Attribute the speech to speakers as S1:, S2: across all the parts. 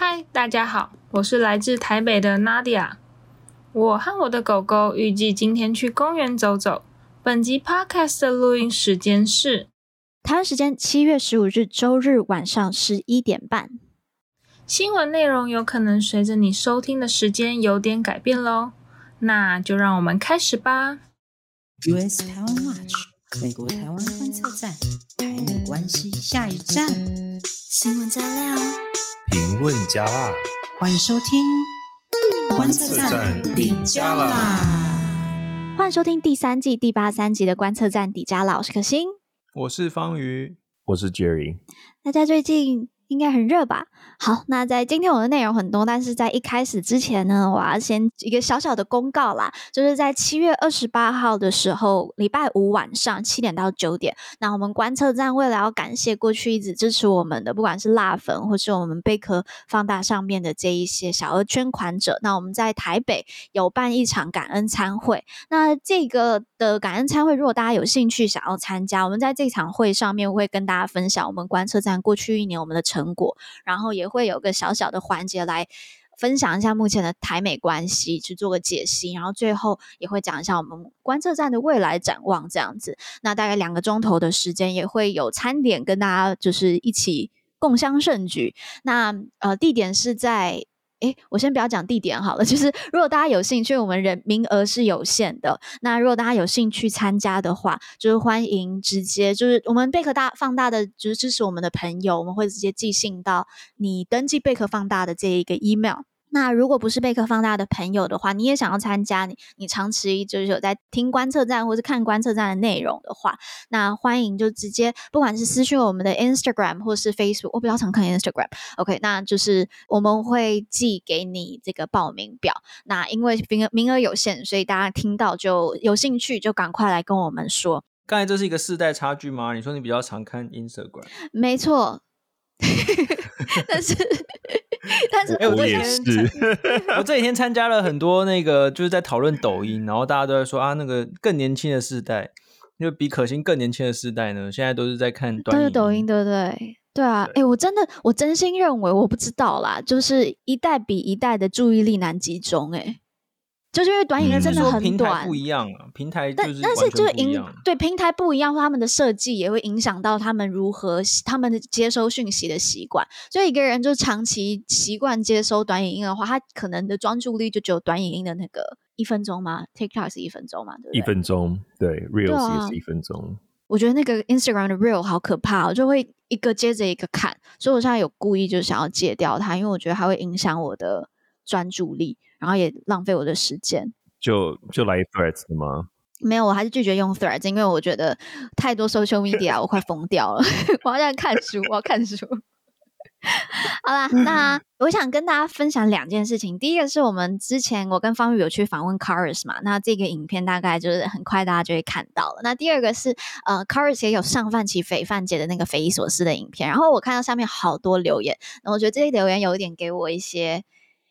S1: 嗨，大家好，我是来自台北的 Nadia。我和我的狗狗预计今天去公园走走。本集 Podcast 的录音时间是
S2: 台湾时间七月十五日周日晚上十一点半。
S1: 新闻内容有可能随着你收听的时间有点改变喽，那就让我们开始吧。
S3: US 台湾 Watch 美国台湾观测站，台美关系下一站，新闻加料。
S4: 评论加辣，
S3: 欢迎收听观测站底加啦！
S2: 欢迎收听第三季第八三集的观测站底加啦，我是可心，
S5: 我是方瑜，
S4: 我是 Jerry。
S2: 大家最近应该很热吧？好，那在今天我的内容很多，但是在一开始之前呢，我要先一个小小的公告啦，就是在七月二十八号的时候，礼拜五晚上七点到九点，那我们观测站为了要感谢过去一直支持我们的，不管是辣粉或是我们贝壳放大上面的这一些小额捐款者，那我们在台北有办一场感恩餐会。那这个的感恩餐会，如果大家有兴趣想要参加，我们在这场会上面会跟大家分享我们观测站过去一年我们的成果，然后也。会有个小小的环节来分享一下目前的台美关系，去做个解析，然后最后也会讲一下我们观测站的未来展望这样子。那大概两个钟头的时间，也会有餐点跟大家就是一起共襄盛举。那呃，地点是在。诶，我先不要讲地点好了。就是如果大家有兴趣，我们人名额是有限的。那如果大家有兴趣参加的话，就是欢迎直接就是我们贝壳大放大的，就是支持我们的朋友，我们会直接寄信到你登记贝壳放大的这一个 email。那如果不是贝壳放大的朋友的话，你也想要参加，你你长期就是有在听观测站或是看观测站的内容的话，那欢迎就直接不管是私讯我们的 Instagram 或是 Facebook，我比较常看 Instagram，OK，那就是我们会寄给你这个报名表。那因为名额名额有限，所以大家听到就有兴趣就赶快来跟我们说。
S5: 刚才这是一个世代差距吗？你说你比较常看 Instagram？
S2: 没错。但是，但是，
S5: 哎，我这几天，我这几天参加了很多那个，就是在讨论抖音，然后大家都在说啊，那个更年轻的世代，因为比可心更年轻的世代呢，现在都是在看短影
S2: 抖音，对不对？对啊，哎，我真的，我真心认为，我不知道啦，就是一代比一代的注意力难集中，哎。就是因为短影音真的很短，嗯、
S5: 不一样啊，平台但但是
S2: 就是影对平台不一样，他们的设计也会影响到他们如何他们的接收讯息的习惯。所以一个人就长期习惯接收短影音的话，他可能的专注力就只有短影音的那个一分钟吗？TikTok 是一分钟嘛？对不对？
S4: 一分钟，对，Reels 也是一分钟。
S2: 我觉得那个 Instagram 的 Real 好可怕，哦就会一个接着一个看，所以我现在有故意就想要戒掉它，因为我觉得它会影响我的专注力。然后也浪费我的时间，
S4: 就就来 Threads 的吗？
S2: 没有，我还是拒绝用 Threads，因为我觉得太多 social media，我快疯掉了。我要在看书，我要看书。好啦，那我想跟大家分享两件事情。第一个是我们之前我跟方宇有去访问 Cars 嘛，那这个影片大概就是很快大家就会看到了。那第二个是呃，Cars 也有上范琪斐范姐的那个匪夷所思的影片，然后我看到下面好多留言，那我觉得这些留言有一点给我一些。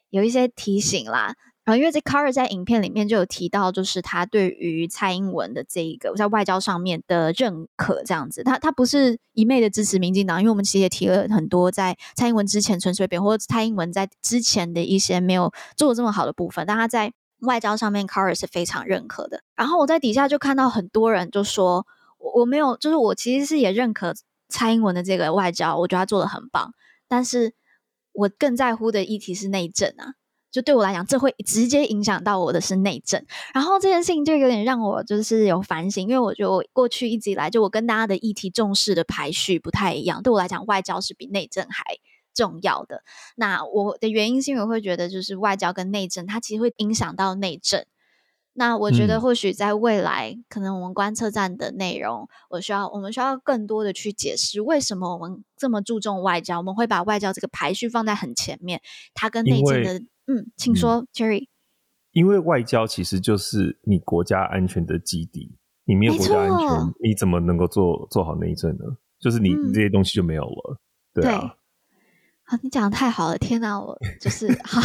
S2: 有一些提醒啦，然后因为这 car 在影片里面就有提到，就是他对于蔡英文的这一个在外交上面的认可，这样子，他他不是一昧的支持民进党，因为我们其实也提了很多在蔡英文之前陈水扁或者蔡英文在之前的一些没有做这么好的部分，但他在外交上面 Carter 是非常认可的。然后我在底下就看到很多人就说，我我没有，就是我其实是也认可蔡英文的这个外交，我觉得他做的很棒，但是。我更在乎的议题是内政啊，就对我来讲，这会直接影响到我的是内政。然后这件事情就有点让我就是有反省，因为我觉得我过去一直以来，就我跟大家的议题重视的排序不太一样。对我来讲，外交是比内政还重要的。那我的原因是因为我会觉得，就是外交跟内政，它其实会影响到内政。那我觉得或许在未来，嗯、可能我们观测站的内容，我需要我们需要更多的去解释为什么我们这么注重外交，我们会把外交这个排序放在很前面，它跟内政的，嗯，请说、嗯、Jerry。
S4: 因为外交其实就是你国家安全的基底，你没有国家安全，你怎么能够做做好内政呢？就是你这些东西就没有了，嗯、对啊。
S2: 啊，你讲的太好了！天哪，我 就是好。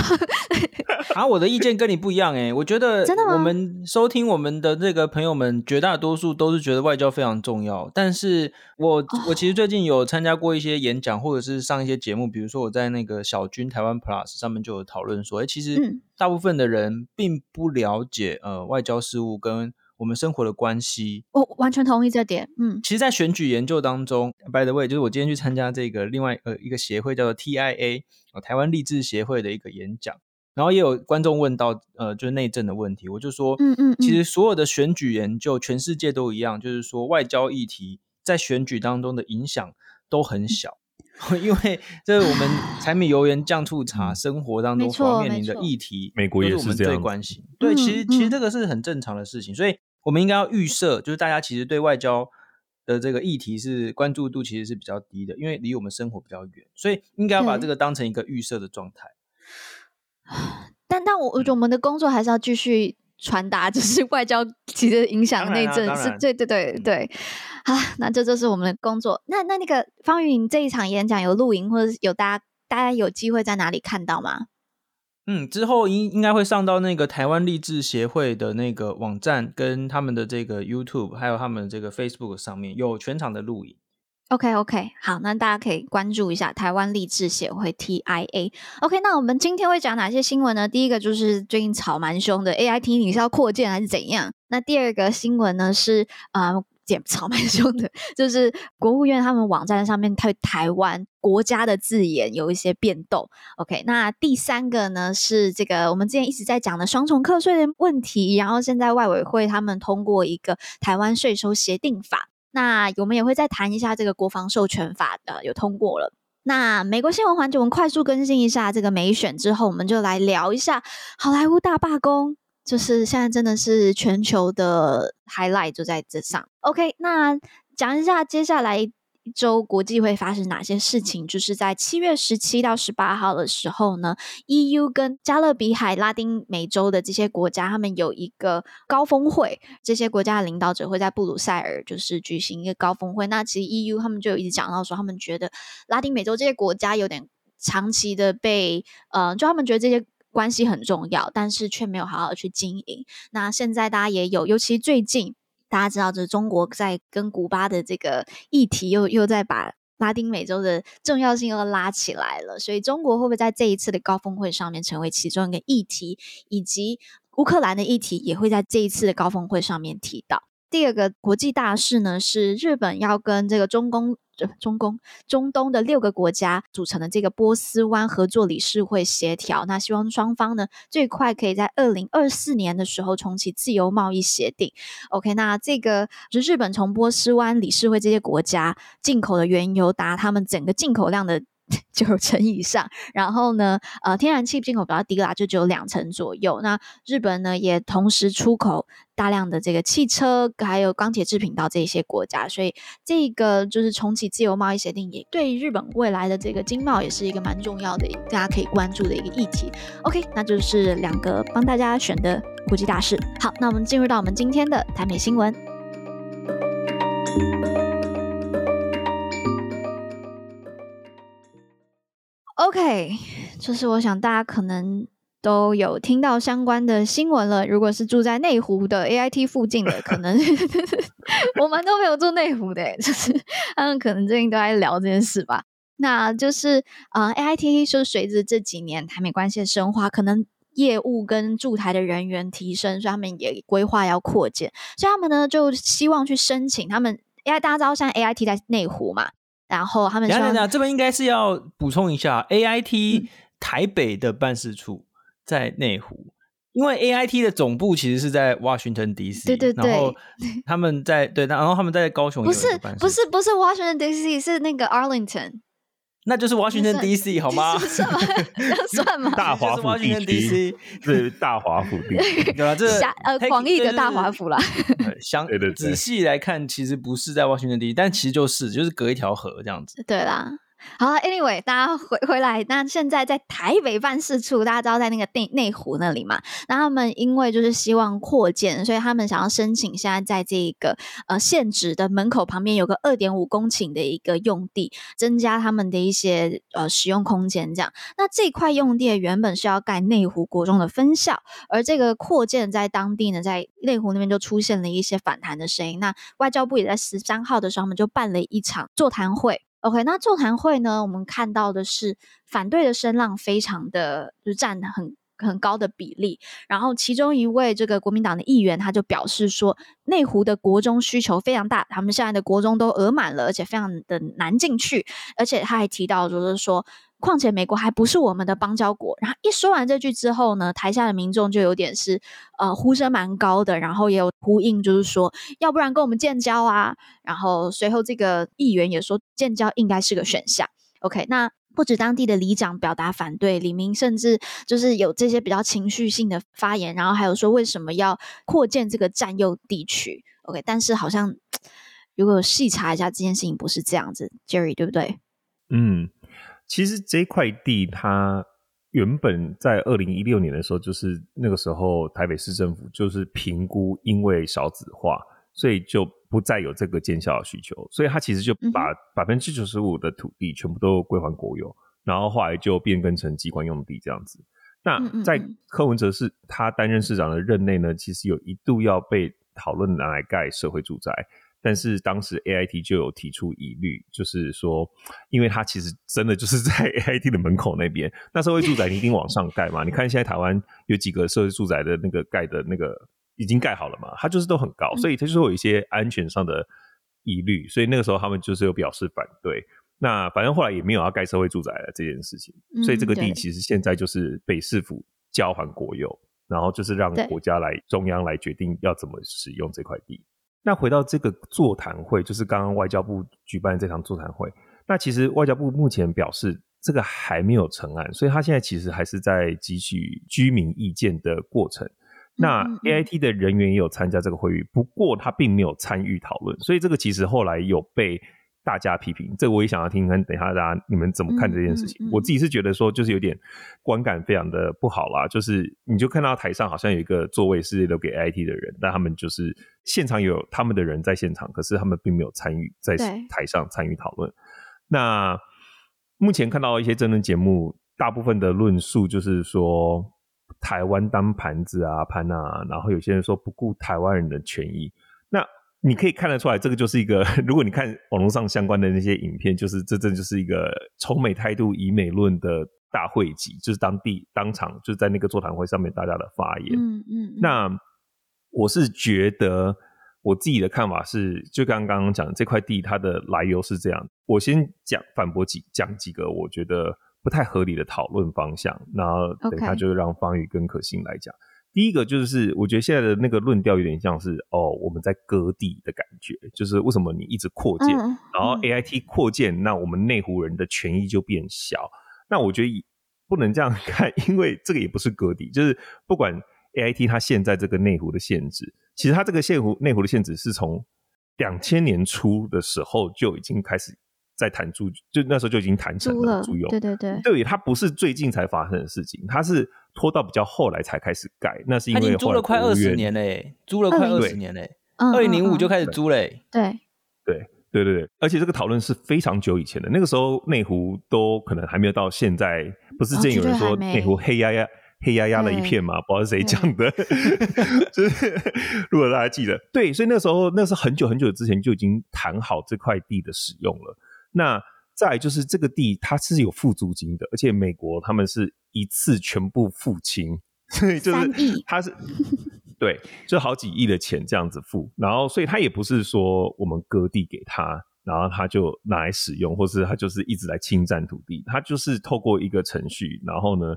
S5: 啊，我的意见跟你不一样哎，我觉得真的吗？我们收听我们的这个朋友们，绝大多数都是觉得外交非常重要。但是我我其实最近有参加过一些演讲，或者是上一些节目，比如说我在那个小军台湾 Plus 上面就有讨论说，哎，其实大部分的人并不了解呃外交事务跟。我们生活的关系，
S2: 我完全同意这点。嗯，
S5: 其实，在选举研究当中，by the way，就是我今天去参加这个另外呃一个协会叫做 TIA，呃，台湾励志协会的一个演讲，然后也有观众问到呃就是内政的问题，我就说，嗯嗯，其实所有的选举研究，全世界都一样，就是说外交议题在选举当中的影响都很小，因为这是我们 柴米油盐酱醋茶生活当中所要面临的议题，
S4: 美国也是我们最
S5: 关心。对，其实其实这个是很正常的事情，所以。我们应该要预设，就是大家其实对外交的这个议题是关注度其实是比较低的，因为离我们生活比较远，所以应该要把这个当成一个预设的状态。
S2: 但但我我们的工作还是要继续传达，就是 外交其实影响内政是，对对对对。好，那这就是我们的工作。那那那个方云，你这一场演讲有录影，或者有大家大家有机会在哪里看到吗？
S5: 嗯，之后应应该会上到那个台湾励志协会的那个网站，跟他们的这个 YouTube，还有他们这个 Facebook 上面有全场的录影。
S2: OK OK，好，那大家可以关注一下台湾励志协会 TIA。OK，那我们今天会讲哪些新闻呢？第一个就是最近吵蛮凶的 AIT，你是要扩建还是怎样？那第二个新闻呢是啊。也吵蛮凶的，就是国务院他们网站上面对台湾国家的字眼有一些变动。OK，那第三个呢是这个我们之前一直在讲的双重课税的问题，然后现在外委会他们通过一个台湾税收协定法，那我们也会再谈一下这个国防授权法的有通过了。那美国新闻环节我们快速更新一下这个美选之后，我们就来聊一下好莱坞大罢工。就是现在真的是全球的 highlight 就在这上。OK，那讲一下接下来一周国际会发生哪些事情。就是在七月十七到十八号的时候呢，EU 跟加勒比海、拉丁美洲的这些国家，他们有一个高峰会。这些国家的领导者会在布鲁塞尔就是举行一个高峰会。那其实 EU 他们就一直讲到说，他们觉得拉丁美洲这些国家有点长期的被呃，就他们觉得这些。关系很重要，但是却没有好好去经营。那现在大家也有，尤其最近大家知道，这中国在跟古巴的这个议题又又在把拉丁美洲的重要性又拉起来了。所以，中国会不会在这一次的高峰会上面成为其中一个议题？以及乌克兰的议题也会在这一次的高峰会上面提到。第二个国际大事呢，是日本要跟这个中共。中共中东的六个国家组成的这个波斯湾合作理事会协调，那希望双方呢最快可以在二零二四年的时候重启自由贸易协定。OK，那这个就日本从波斯湾理事会这些国家进口的原油达他们整个进口量的。九成以上，然后呢，呃，天然气进口比较低啦，就只有两成左右。那日本呢，也同时出口大量的这个汽车，还有钢铁制品到这些国家，所以这个就是重启自由贸易协定，也对日本未来的这个经贸也是一个蛮重要的，大家可以关注的一个议题。OK，那就是两个帮大家选的国际大事。好，那我们进入到我们今天的台美新闻。OK，就是我想大家可能都有听到相关的新闻了。如果是住在内湖的 AIT 附近的，可能 我们都没有住内湖的，就是他们可能最近都在聊这件事吧。那就是啊、呃、，AIT 就随着这几年台美关系的深化，可能业务跟驻台的人员提升，所以他们也规划要扩建，所以他们呢就希望去申请他们，因为大家知道现在 AIT 在内湖嘛。然后他们说，等等，
S5: 这边应该是要补充一下，AIT 台北的办事处在内湖，嗯、因为 AIT 的总部其实是在 Washington DC，
S2: 对对对，
S5: 然后他们在对，然后他们在高雄，
S2: 不是不是不是 Washington DC，是那个 Arlington。
S5: 那就是 Washington D.C. 好吗？
S2: 算吗？算吗？
S4: 大华府
S5: D.C.
S4: 是 大华府地区，
S5: 对吧？这
S2: 呃，广义的大华府啦。
S5: 想仔细来看，其实不是在 Washington D.C.，但其实就是就是隔一条河这样子。
S2: 对啦，好，Anyway，大家回回来。那现在在台北办事处，大家知道在那个内内湖那里嘛？那他们因为就是希望扩建，所以他们想要申请，现在在这个呃现址的门口旁边有个二点五公顷的一个用地，增加他们的一些呃使用空间。这样，那这块用地原本是要盖内湖国中的分校，而这个扩建在当地呢，在内湖那边就出现了一些反弹的声音。那外交部也在十三号的时候，我们就办了一场座谈会。OK，那座谈会呢，我们看到的是反对的声浪非常的，就占很很高的比例。然后其中一位这个国民党的议员，他就表示说，内湖的国中需求非常大，他们现在的国中都额满了，而且非常的难进去。而且他还提到，就是说。况且美国还不是我们的邦交国。然后一说完这句之后呢，台下的民众就有点是呃呼声蛮高的，然后也有呼应，就是说要不然跟我们建交啊。然后随后这个议员也说建交应该是个选项。OK，那不止当地的里长表达反对，李明甚至就是有这些比较情绪性的发言，然后还有说为什么要扩建这个占用地区。OK，但是好像 如果细查一下这件事情不是这样子，Jerry 对不对？
S4: 嗯。其实这块地，它原本在二零一六年的时候，就是那个时候台北市政府就是评估，因为少子化，所以就不再有这个建校的需求，所以它其实就把百分之九十五的土地全部都归还国有，然后后来就变更成机关用地这样子。那在柯文哲是他担任市长的任内呢，其实有一度要被讨论拿来盖社会住宅。但是当时 AIT 就有提出疑虑，就是说，因为它其实真的就是在 AIT 的门口那边，那社会住宅你一定往上盖嘛？你看现在台湾有几个社会住宅的那个盖的那个已经盖好了嘛？它就是都很高，所以它就是会有一些安全上的疑虑，所以那个时候他们就是有表示反对。那反正后来也没有要盖社会住宅了这件事情，所以这个地其实现在就是被市府交还国有，然后就是让国家来中央来决定要怎么使用这块地。那回到这个座谈会，就是刚刚外交部举办这场座谈会。那其实外交部目前表示，这个还没有成案，所以他现在其实还是在汲取居民意见的过程。那 AIT 的人员也有参加这个会议，不过他并没有参与讨论，所以这个其实后来有被。大家批评，这个我也想要听看，等一下大家你们怎么看这件事情？嗯嗯嗯、我自己是觉得说，就是有点观感非常的不好啦。就是你就看到台上好像有一个座位是留给 AIT 的人，但他们就是现场有他们的人在现场，可是他们并没有参与在台上参与讨论。那目前看到一些政论节目，大部分的论述就是说台湾当盘子啊盘啊，然后有些人说不顾台湾人的权益。那你可以看得出来，这个就是一个，如果你看网络上相关的那些影片，就是这这就是一个崇美态度、以美论的大会集，就是当地当场就是在那个座谈会上面大家的发言。嗯嗯。嗯，那我是觉得我自己的看法是，就刚刚讲这块地它的来由是这样，我先讲反驳几讲几个我觉得不太合理的讨论方向，然后等一下就让方宇跟可心来讲。第一个就是，我觉得现在的那个论调有点像是哦，我们在割地的感觉，就是为什么你一直扩建，嗯、然后 AIT 扩建，嗯、那我们内湖人的权益就变小。那我觉得不能这样看，因为这个也不是割地，就是不管 AIT 它现在这个内湖的限制，其实它这个内湖内湖的限制是从两千年初的时候就已经开始。在谈租，就那时候就已经谈成了租用。对对对，对，它不是最近才发生的事情，它是拖到比较后来才开始盖。那是因为
S5: 租了快二十年嘞，租了快二十年嘞，二零零五就开始租嘞。
S2: 对
S4: 对对对对，而且这个讨论是非常久以前的，那个时候内湖都可能还没有到现在。不是之前有人说内湖黑压压、黑压压的一片嘛？不知道是谁讲的，就是 如果大家记得，对，所以那时候那是很久很久之前就已经谈好这块地的使用了。那再就是这个地，它是有付租金的，而且美国他们是一次全部付清，所以就是它是对，就好几亿的钱这样子付，然后所以他也不是说我们割地给他，然后他就拿来使用，或是他就是一直来侵占土地，他就是透过一个程序，然后呢，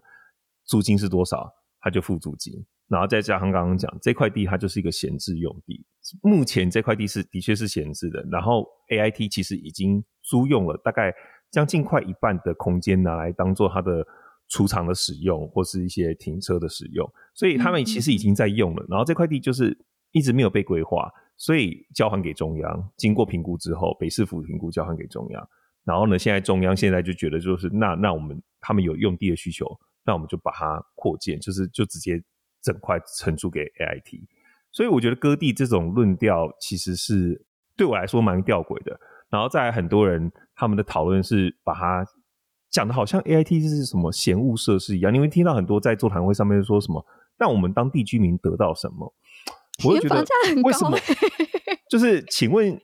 S4: 租金是多少，他就付租金。然后再加上刚刚讲这块地，它就是一个闲置用地。目前这块地是的确是闲置的。然后 AIT 其实已经租用了大概将近快一半的空间，拿来当做它的储藏的使用，或是一些停车的使用。所以他们其实已经在用了。然后这块地就是一直没有被规划，所以交还给中央。经过评估之后，北市府评估交还给中央。然后呢，现在中央现在就觉得就是那那我们他们有用地的需求，那我们就把它扩建，就是就直接整块承租给 AIT。所以我觉得割地这种论调其实是对我来说蛮吊诡的。然后再来很多人他们的讨论是把它讲的好像 AIT 是什么嫌物设施一样，你会听到很多在座谈会上面说什么，让我们当地居民得到什么？我就觉得为什么？就是请问，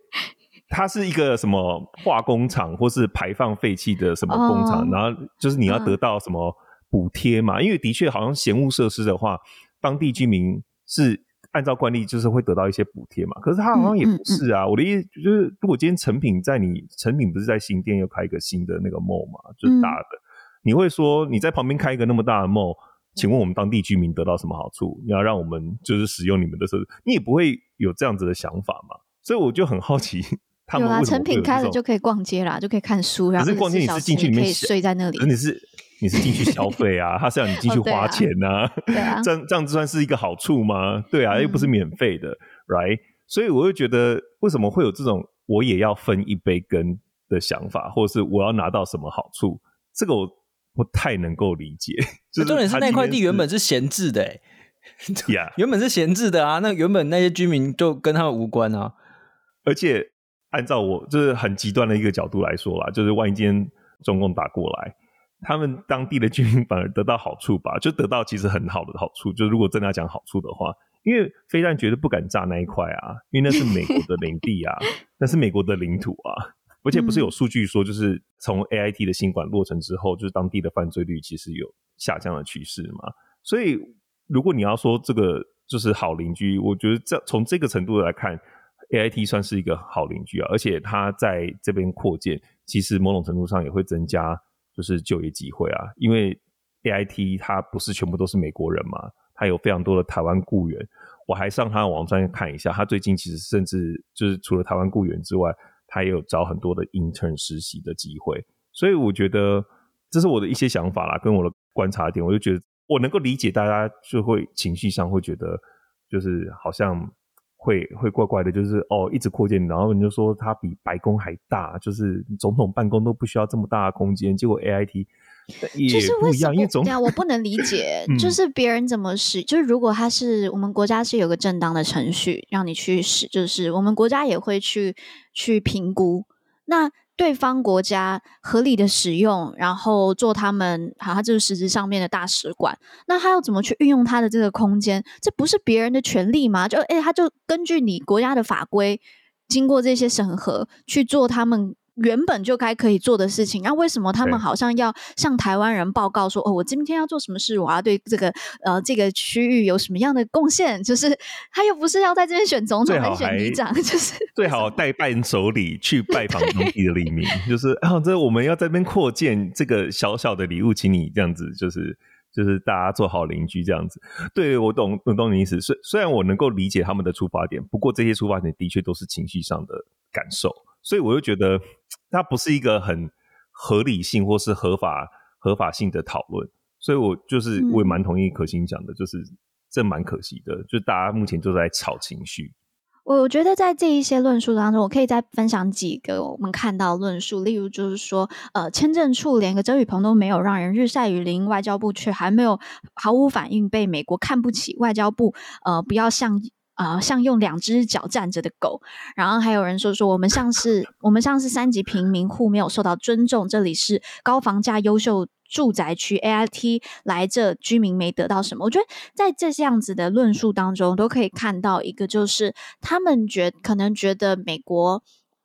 S4: 它是一个什么化工厂，或是排放废气的什么工厂？然后就是你要得到什么补贴嘛？因为的确好像嫌物设施的话，当地居民是。按照惯例就是会得到一些补贴嘛，可是他好像也不是啊。嗯嗯嗯、我的意思就是，如果今天成品在你成品不是在新店又开一个新的那个 mall 嘛，就是大的，嗯、你会说你在旁边开一个那么大的 mall，请问我们当地居民得到什么好处？你要让我们就是使用你们的设施，你也不会有这样子的想法嘛。所以我就很好奇，有啦，
S2: 成品开了就可以逛街啦，就可以看书，然后可是逛街你是进去里面可以睡在那里，
S4: 你是。你是进去消费啊，他是要你进去花钱呐、啊，哦对啊、这样这样子算是一个好处吗？对啊，又不是免费的、嗯、，right？所以我会觉得，为什么会有这种我也要分一杯羹的想法，或者是我要拿到什么好处？这个我不太能够理解。就是、
S5: 重点是那块地原本是闲置的、欸，哎呀，原本是闲置的啊，那原本那些居民就跟他们无关啊。
S4: 而且按照我就是很极端的一个角度来说啦，就是万一今天中共打过来。他们当地的居民反而得到好处吧，就得到其实很好的好处。就如果真的要讲好处的话，因为飞弹绝对不敢炸那一块啊，因为那是美国的领地啊，那是美国的领土啊。而且不是有数据说，就是从 AIT 的新馆落成之后，就是当地的犯罪率其实有下降的趋势嘛。所以如果你要说这个就是好邻居，我觉得这从这个程度来看，AIT 算是一个好邻居啊。而且他在这边扩建，其实某种程度上也会增加。就是就业机会啊，因为 AIT 它不是全部都是美国人嘛，它有非常多的台湾雇员。我还上他的网站看一下，他最近其实甚至就是除了台湾雇员之外，他也有找很多的 intern 实习的机会。所以我觉得这是我的一些想法啦，跟我的观察点，我就觉得我能够理解大家就会情绪上会觉得就是好像。会会怪怪的，就是哦，一直扩建，然后你就说它比白宫还大，就是总统办公都不需要这么大的空间，结果 AIT 也不一样，因为总统
S2: 我不能理解，就是别人怎么使，就是如果他是我们国家是有个正当的程序让你去使，就是我们国家也会去去评估那。对方国家合理的使用，然后做他们，好，他就是实质上面的大使馆。那他要怎么去运用他的这个空间？这不是别人的权利吗？就诶，他就根据你国家的法规，经过这些审核去做他们。原本就该可以做的事情，那为什么他们好像要向台湾人报告说，哦，我今天要做什么事，我要对这个呃这个区域有什么样的贡献？就是他又不是要在这边选总统，还选里长，就是
S4: 最好带伴手礼去 拜访当地的黎明，就是啊，这我们要在这边扩建这个小小的礼物，请你这样子，就是就是大家做好邻居这样子。对，我懂，我懂你意思。虽虽然我能够理解他们的出发点，不过这些出发点的确都是情绪上的感受。所以我就觉得，它不是一个很合理性或是合法合法性的讨论。所以我就是我也蛮同意可心讲的，就是这蛮可惜的，就大家目前都在炒情绪。
S2: 我觉得在这一些论述当中，我可以再分享几个我们看到论述，例如就是说，呃，签证处连个遮雨棚都没有，让人日晒雨淋，外交部却还没有毫无反应，被美国看不起，外交部呃不要像。啊、像用两只脚站着的狗，然后还有人说说我们像是我们像是三级贫民户没有受到尊重，这里是高房价优秀住宅区，AIT 来这居民没得到什么。我觉得在这样子的论述当中，都可以看到一个，就是他们觉可能觉得美国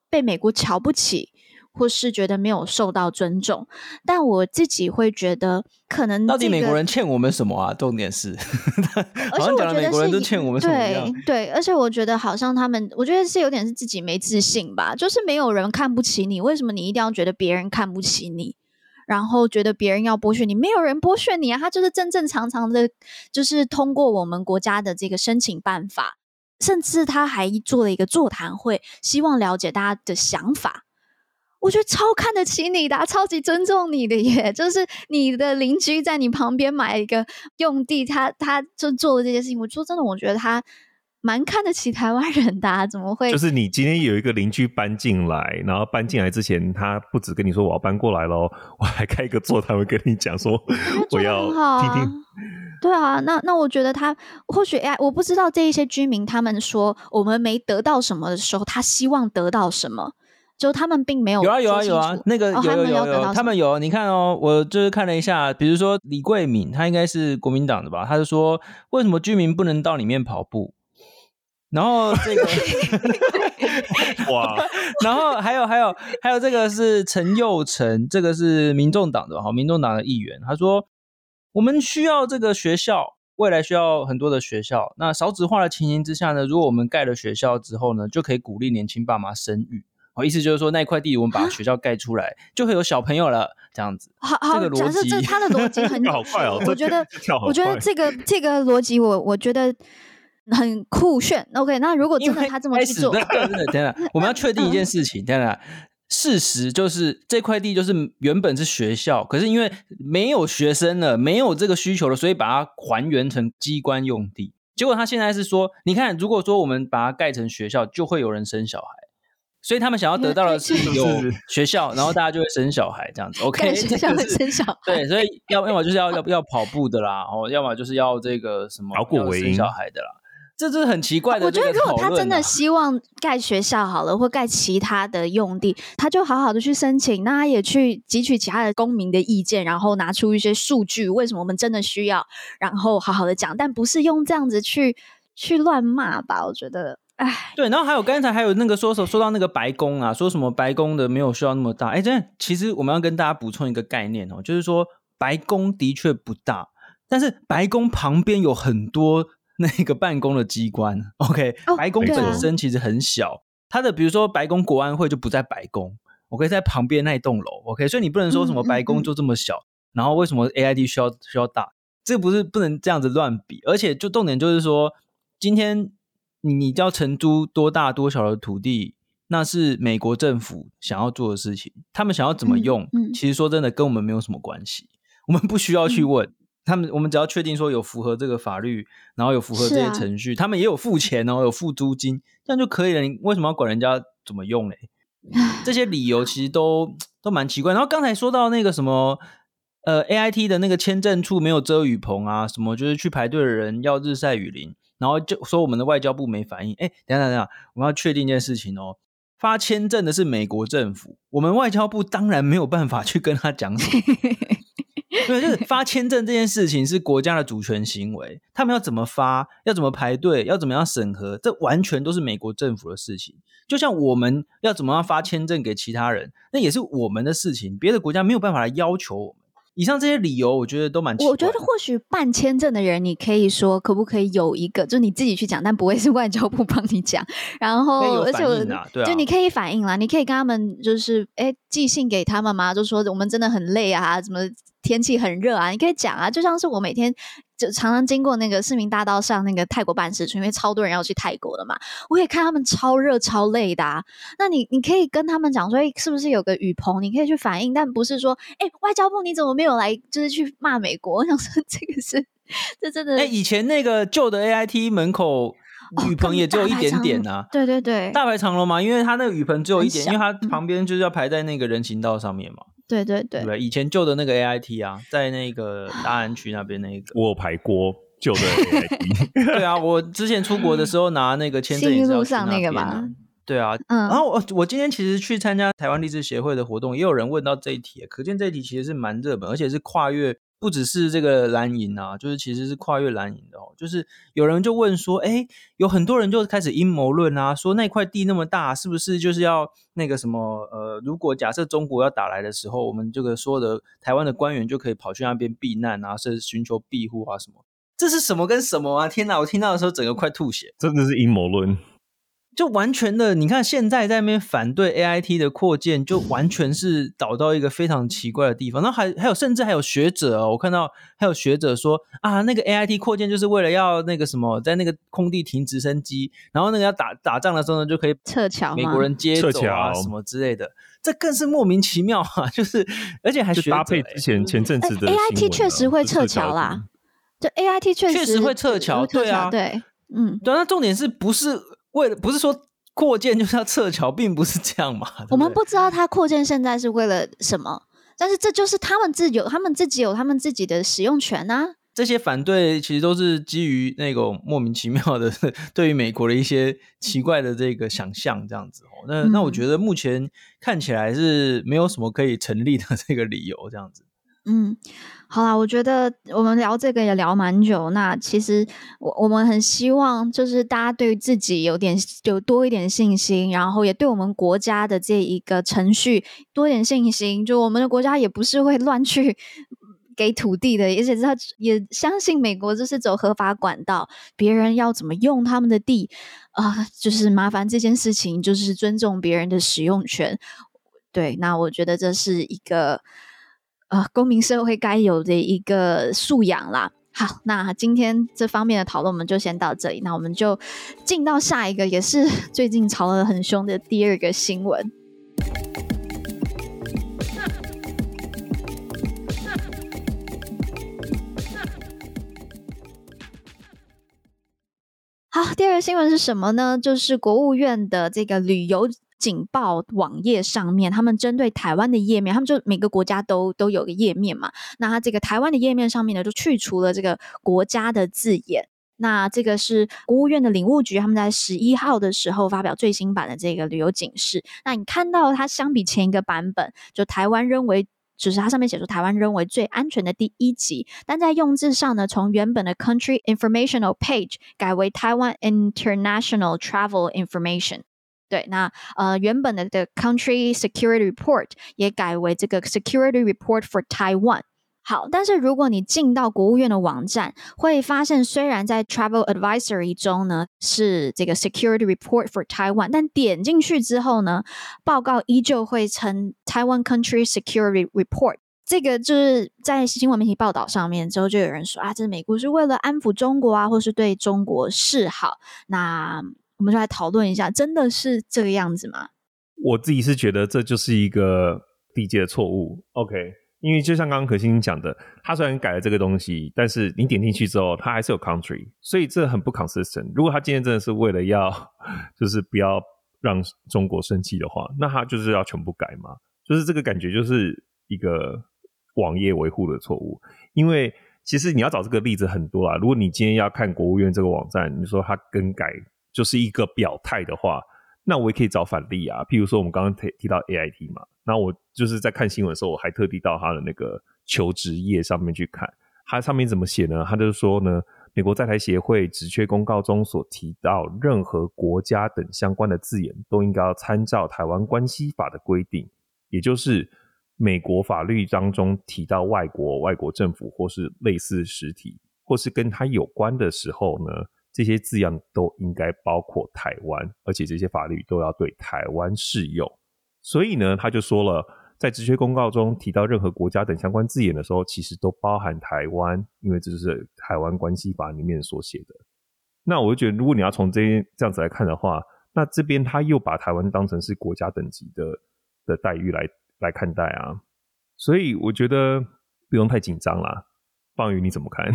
S2: 被美国瞧不起。或是觉得没有受到尊重，但我自己会觉得，可能、这个、
S5: 到底美国人欠我们什么啊？重点是，
S2: 而且我觉得
S5: 美国人都欠我们什么？
S2: 对对，而且我觉得好像他们，我觉得是有点是自己没自信吧，就是没有人看不起你，为什么你一定要觉得别人看不起你，然后觉得别人要剥削你？没有人剥削你啊，他就是正正常常的，就是通过我们国家的这个申请办法，甚至他还做了一个座谈会，希望了解大家的想法。我觉得超看得起你的，超级尊重你的耶！就是你的邻居在你旁边买一个用地，他他就做了这件事情。我说真的，我觉得他蛮看得起台湾人的、啊，怎么会？
S4: 就是你今天有一个邻居搬进来，然后搬进来之前，他不止跟你说我要搬过来咯，我还开一个座谈会跟你讲说 我要听听。
S2: 对啊，那那我觉得他或许哎，我不知道这一些居民他们说我们没得到什么的时候，他希望得到什么。就他们并没有
S5: 有啊有啊有啊，那个有有有有，他们有。你看哦，我就是看了一下，比如说李桂敏，他应该是国民党的吧？他就说，为什么居民不能到里面跑步？然后这个 哇，然后还有还有还有这个是陈佑成，这个是民众党的哈，民众党的议员，他说我们需要这个学校，未来需要很多的学校。那少子化的情形之下呢，如果我们盖了学校之后呢，就可以鼓励年轻爸妈生育。我意思就是说，那块地我们把学校盖出来，就会有小朋友了，这样子。
S2: 好好，
S5: 这个
S2: 假设这他的逻辑很
S4: 好快哦。
S2: 我觉得，我觉得这个这个逻辑，我我觉得很酷炫。OK，那如果真的他这么去做，
S5: 真的，真的，我们要确定一件 事情，真的，事实就是这块地就是原本是学校，可是因为没有学生了，没有这个需求了，所以把它还原成机关用地。结果他现在是说，你看，如果说我们把它盖成学校，就会有人生小孩。所以他们想要得到的是有学校，然后大家就会生小孩这样子。OK，
S2: 学校会生小孩。
S5: 对，所以要要么就是要要要跑步的啦，哦，要么就是要这个什么
S4: 考古为生
S5: 小孩的啦。这是很奇怪的。
S2: 我觉得如果他真的希望盖学校好了，或盖其他的用地，他就好好的去申请，那他也去汲取其他的公民的意见，然后拿出一些数据，为什么我们真的需要，然后好好的讲，但不是用这样子去去乱骂吧？我觉得。哎，
S5: 对，然后还有刚才还有那个说说说到那个白宫啊，说什么白宫的没有需要那么大。哎，这样其实我们要跟大家补充一个概念哦，就是说白宫的确不大，但是白宫旁边有很多那个办公的机关。OK，哦，白宫本身其实很小，它的比如说白宫国安会就不在白宫我可以在旁边那一栋楼。OK，所以你不能说什么白宫就这么小，嗯嗯嗯，然后为什么 AID 需要需要大？这不是不能这样子乱比，而且就重点就是说今天。你你要承租多大多小的土地，那是美国政府想要做的事情。他们想要怎么用，嗯嗯、其实说真的跟我们没有什么关系。我们不需要去问、嗯、他们，我们只要确定说有符合这个法律，然后有符合这些程序，啊、他们也有付钱哦，有付租金，这样就可以了。你为什么要管人家怎么用嘞？这些理由其实都都蛮奇怪。然后刚才说到那个什么，呃，AIT 的那个签证处没有遮雨棚啊，什么就是去排队的人要日晒雨淋。然后就说我们的外交部没反应，哎，等等等等，我们要确定一件事情哦，发签证的是美国政府，我们外交部当然没有办法去跟他讲什么，对，就是发签证这件事情是国家的主权行为，他们要怎么发，要怎么排队，要怎么样审核，这完全都是美国政府的事情。就像我们要怎么样发签证给其他人，那也是我们的事情，别的国家没有办法来要求我们。以上这些理由，我觉得都蛮。
S2: 我觉得或许办签证的人，你可以说可不可以有一个，就你自己去讲，但不会是外交部帮你讲。然后，啊、而且我，
S5: 对啊、
S2: 就你可以反映啦，你可以跟他们就是，哎，寄信给他们嘛，就说我们真的很累啊，怎么天气很热啊，你可以讲啊。就像是我每天就常常经过那个市民大道上那个泰国办事处，因为超多人要去泰国了嘛，我也看他们超热超累的啊。那你你可以跟他们讲说，哎，是不是有个雨棚？你可以去反映，但不是说，哎，外交部你怎么没有来，就是去骂美国？我想说这个是，这真的。
S5: 哎，以前那个旧的 AIT 门口雨棚也只有一点点啊。
S2: 对对对，
S5: 大排长龙嘛，因为它那个雨棚只有一点，因为它旁边就是要排在那个人行道上面嘛。
S2: 对对对，
S5: 对，以前旧的那个 AIT 啊，在那个大安区那边那个，
S4: 我有排过旧的 AIT。
S5: 对啊，我之前出国的时候拿那个签证也是要去那边、啊、那个嘛。对啊，嗯。然后我我今天其实去参加台湾励志协会的活动，也有人问到这一题，可见这一题其实是蛮热门，而且是跨越。不只是这个蓝银啊，就是其实是跨越蓝银的哦。就是有人就问说，哎，有很多人就开始阴谋论啊，说那块地那么大，是不是就是要那个什么？呃，如果假设中国要打来的时候，我们这个说的台湾的官员就可以跑去那边避难啊，是寻求庇护啊什么？这是什么跟什么啊？天哪！我听到的时候整个快吐血，
S4: 真的是阴谋论。
S5: 就完全的，你看现在在那边反对 AIT 的扩建，就完全是导到一个非常奇怪的地方。然后还还有，甚至还有学者哦，我看到还有学者说啊，那个 AIT 扩建就是为了要那个什么，在那个空地停直升机，然后那个要打打仗的时候呢，就可以撤侨，美国人接走啊什么之类的，这更是莫名其妙啊！就是而且还学
S4: 搭配之前前阵子的、
S2: AIT 确实会撤侨啦，就 AIT 确实
S5: 确实会撤侨，对啊，
S2: 对。嗯，
S5: 对，那重点是不是为了不是说扩建就是要撤侨，并不是这样嘛？
S2: 我们不知道他扩建现在是为了什么，但是这就是他们自有，他们自己有他们自己的使用权啊。
S5: 这些反对其实都是基于那个莫名其妙的 对于美国的一些奇怪的这个想象，这样子哦。那、嗯、那我觉得目前看起来是没有什么可以成立的这个理由，这样子。
S2: 嗯，好啦，我觉得我们聊这个也聊蛮久。那其实我我们很希望就是大家对自己有点有多一点信心，然后也对我们国家的这一个程序多一点信心。就我们的国家也不是会乱去。给土地的，而且他也相信美国就是走合法管道，别人要怎么用他们的地啊、就是麻烦这件事情，就是尊重别人的使用权。对，那我觉得这是一个呃公民社会该有的一个素养啦。好，那今天这方面的讨论我们就先到这里，那我们就进到下一个，也是 最近吵得很凶的第二个新闻。好，第二个新闻是什么呢？就是国务院的这个旅游警报网页上面，他们针对台湾的页面，他们就每个国家都都有个页面嘛。那它这个台湾的页面上面呢，就去除了这个国家的字眼。那这个是国务院的领务局他们在十一号的时候发表最新版的这个旅游警示。那你看到它相比前一个版本，就台湾认为。只是它上面写出台湾认为最安全的第一级，但在用字上呢，从原本的 Country Informational Page 改为台湾 International Travel Information。对，那呃原本的的 Country Security Report 也改为这个 Security Report for Taiwan。好，但是如果你进到国务院的网站，会发现虽然在 Travel Advisory 中呢是这个 Security Report for Taiwan，但点进去之后呢，报告依旧会称 Taiwan Country Security Report。这个就是在新闻媒体报道上面之后，就有人说啊，这美国是为了安抚中国啊，或是对中国示好。那我们就来讨论一下，真的是这个样子吗？
S4: 我自己是觉得这就是一个低阶的错误。OK。因为就像刚刚可欣讲的，他虽然改了这个东西，但是你点进去之后，它还是有 country，所以这很不 consistent。如果他今天真的是为了要，就是不要让中国生气的话，那他就是要全部改嘛。就是这个感觉就是一个网页维护的错误。因为其实你要找这个例子很多啊。如果你今天要看国务院这个网站，你说它更改就是一个表态的话，那我也可以找反例啊。譬如说我们刚刚提提到 AIT 嘛。那我就是在看新闻的时候，我还特地到他的那个求职页上面去看，他上面怎么写呢？他就是说呢，美国在台协会职缺公告中所提到任何国家等相关的字眼，都应该要参照台湾关系法的规定，也就是美国法律当中提到外国、外国政府或是类似实体，或是跟他有关的时候呢，这些字样都应该包括台湾，而且这些法律都要对台湾适用。所以呢，他就说了，在职缺公告中提到任何国家等相关字眼的时候，其实都包含台湾，因为这就是台湾关系法里面所写的。那我就觉得，如果你要从这这样子来看的话，那这边他又把台湾当成是国家等级的的待遇来来看待啊，所以我觉得不用太紧张啦。棒鱼你怎么看？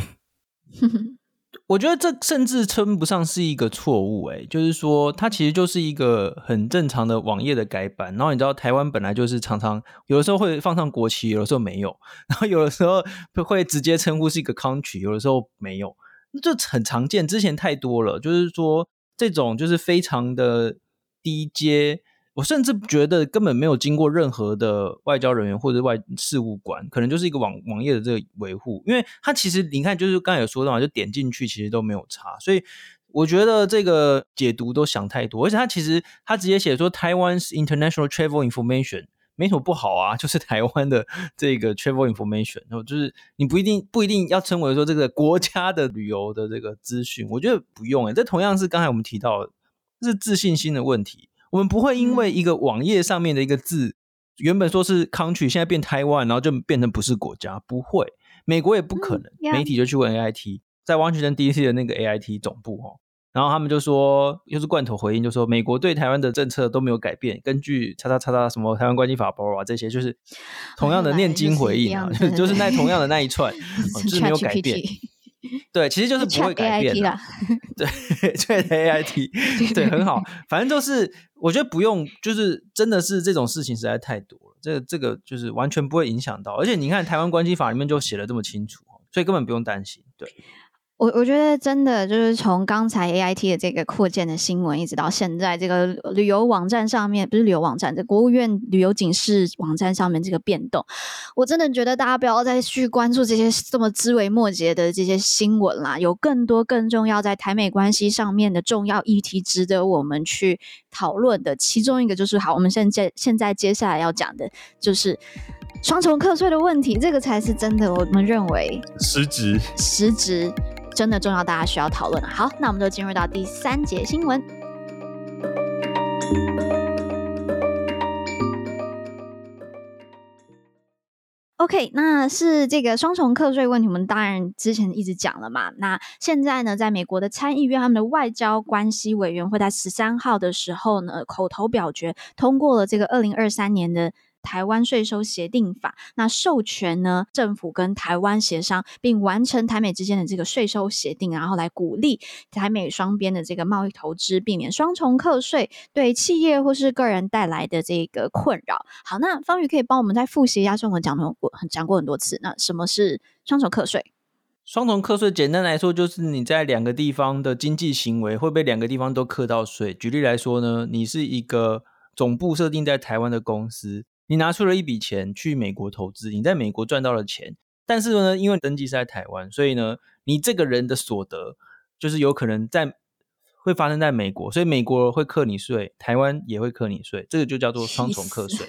S5: 我觉得这甚至称不上是一个错误，诶，就是说它其实就是一个很正常的网页的改版。然后你知道台湾本来就是常常有的时候会放上国旗，有的时候没有，然后有的时候会直接称呼是一个 country，有的时候没有，这很常见。之前太多了，就是说这种就是非常的低阶。我甚至觉得根本没有经过任何的外交人员或者外事务官，可能就是一个网网页的这个维护，因为它其实你看，就是刚才有说到嘛，就点进去其实都没有差，所以我觉得这个解读都想太多，而且它其实它直接写说 Taiwan's International Travel Information 没什么不好啊，就是台湾的这个 Travel Information，然后就是你不一定不一定要称为说这个国家的旅游的这个资讯，我觉得不用诶，这同样是刚才我们提到的，这是自信心的问题。我们不会因为一个网页上面的一个字，原本说是 country，现在变台湾，然后就变成不是国家，不会。美国也不可能，嗯媒体就去问 AIT，在 Washington DC 的那个 AIT 总部哦，然后他们就说，又是罐头回应，就说美国对台湾的政策都没有改变，根据叉叉叉叉什么台湾关系法包啊这些，就是同样的念经回应啊，就是、就是那同样的那一串，就 是、没有改变。对，其实就是不会改变的。对，对，AIT，对，很好。反正就是，我觉得不用，就是真的是这种事情实在太多了。这个这个就是完全不会影响到，而且你看台湾关系法里面就写的这么清楚，所以根本不用担心。对。
S2: 我我觉得真的就是从刚才 AIT 的这个扩建的新闻，一直到现在这个旅游网站上面，不是旅游网站，这国务院旅游警示网站上面这个变动，我真的觉得大家不要再去关注这些这么枝微末节的这些新闻啦，有更多更重要在台美关系上面的重要议题值得我们去讨论的。其中一个就是，好，我们现在现在接下来要讲的就是双重课税的问题，这个才是真的，我们认为
S4: 实质
S2: 实质。真的重要，大家需要讨论。好，那我们就进入到第三节新闻。OK，那是这个双重课税问题，我们当然之前一直讲了嘛。那现在呢，在美国的参议院，他们的外交关系委员会在十三号的时候呢，口头表决通过了这个二零二三年的。台湾税收协定法，那授权呢，政府跟台湾协商，并完成台美之间的这个税收协定，然后来鼓励台美双边的这个贸易投资，避免双重课税对企业或是个人带来的这个困扰。好，那方宇可以帮我们再复习一下，中文讲过很讲过很多次。那什么是双重课税？
S5: 双重课税简单来说，就是你在两个地方的经济行为会被两个地方都课到税。举例来说呢，你是一个总部设定在台湾的公司。你拿出了一笔钱去美国投资，你在美国赚到了钱，但是呢，因为登记是在台湾，所以呢，你这个人的所得就是有可能在会发生在美国，所以美国会课你税，台湾也会课你税，这个就叫做双重课税。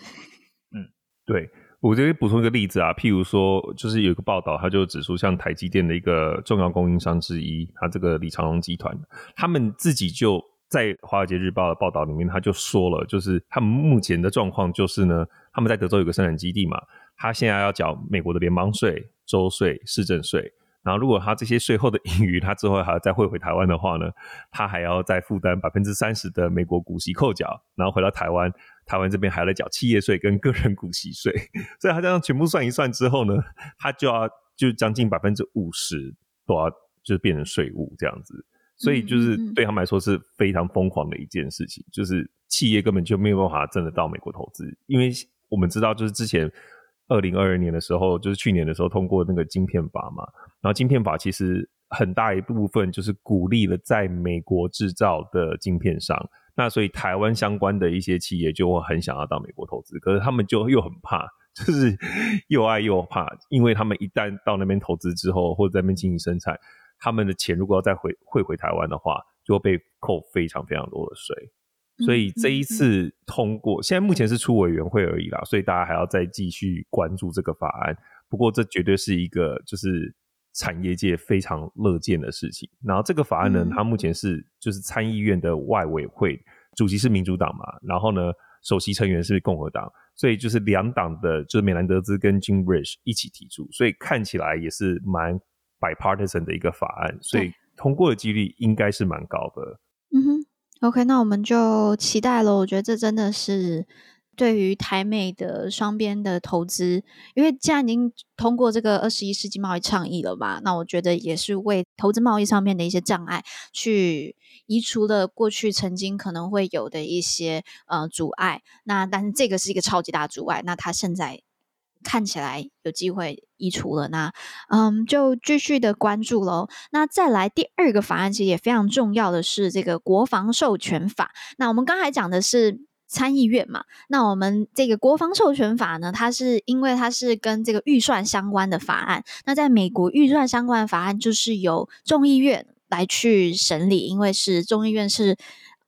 S5: 嗯，
S4: 对，我这边补充一个例子啊，譬如说，就是有一个报道，他就指出，像台积电的一个重要供应商之一，他这个李长荣集团，他们自己就在《华尔街日报》的报道里面，他就说了，就是他们目前的状况就是呢。他们在德州有个生产基地嘛，他现在要缴美国的联邦税、州税、市政税，然后如果他这些税后的盈余，他之后还要再汇回台湾的话呢，他还要再负担百分之三十的美国股息扣缴，然后回到台湾，台湾这边还要来缴企业税跟个人股息税，所以他这样全部算一算之后呢，他就要就将近百分之五十都要就是变成税务这样子，所以就是对他们来说是非常疯狂的一件事情，就是企业根本就没有办法真的到美国投资，因为。我们知道，就是之前二零二二年的时候，就是去年的时候通过那个晶片法嘛。然后晶片法其实很大一部分就是鼓励了在美国制造的晶片商。那所以台湾相关的一些企业就会很想要到美国投资，可是他们就又很怕，就是又爱又怕，因为他们一旦到那边投资之后，或者在那边进行生产，他们的钱如果要再回汇回台湾的话，就会被扣非常非常多的税。所以这一次通过，现在目前是出委员会而已啦，所以大家还要再继续关注这个法案。不过这绝对是一个就是产业界非常乐见的事情。然后这个法案呢，它目前是就是参议院的外委会主席是民主党嘛，然后呢首席成员是共和党，所以就是两党的就是美兰德兹跟 Jim Rich 一起提出，所以看起来也是蛮 bipartisan 的一个法案，所以通过的几率应该是蛮高的。
S2: OK，那我们就期待了。我觉得这真的是对于台美的双边的投资，因为既然已经通过这个二十一世纪贸易倡议了嘛，那我觉得也是为投资贸易上面的一些障碍去移除了过去曾经可能会有的一些呃阻碍。那但是这个是一个超级大阻碍，那它现在。看起来有机会移除了，那嗯，就继续的关注喽。那再来第二个法案，其实也非常重要的是这个国防授权法。那我们刚才讲的是参议院嘛，那我们这个国防授权法呢，它是因为它是跟这个预算相关的法案。那在美国，预算相关的法案就是由众议院来去审理，因为是众议院是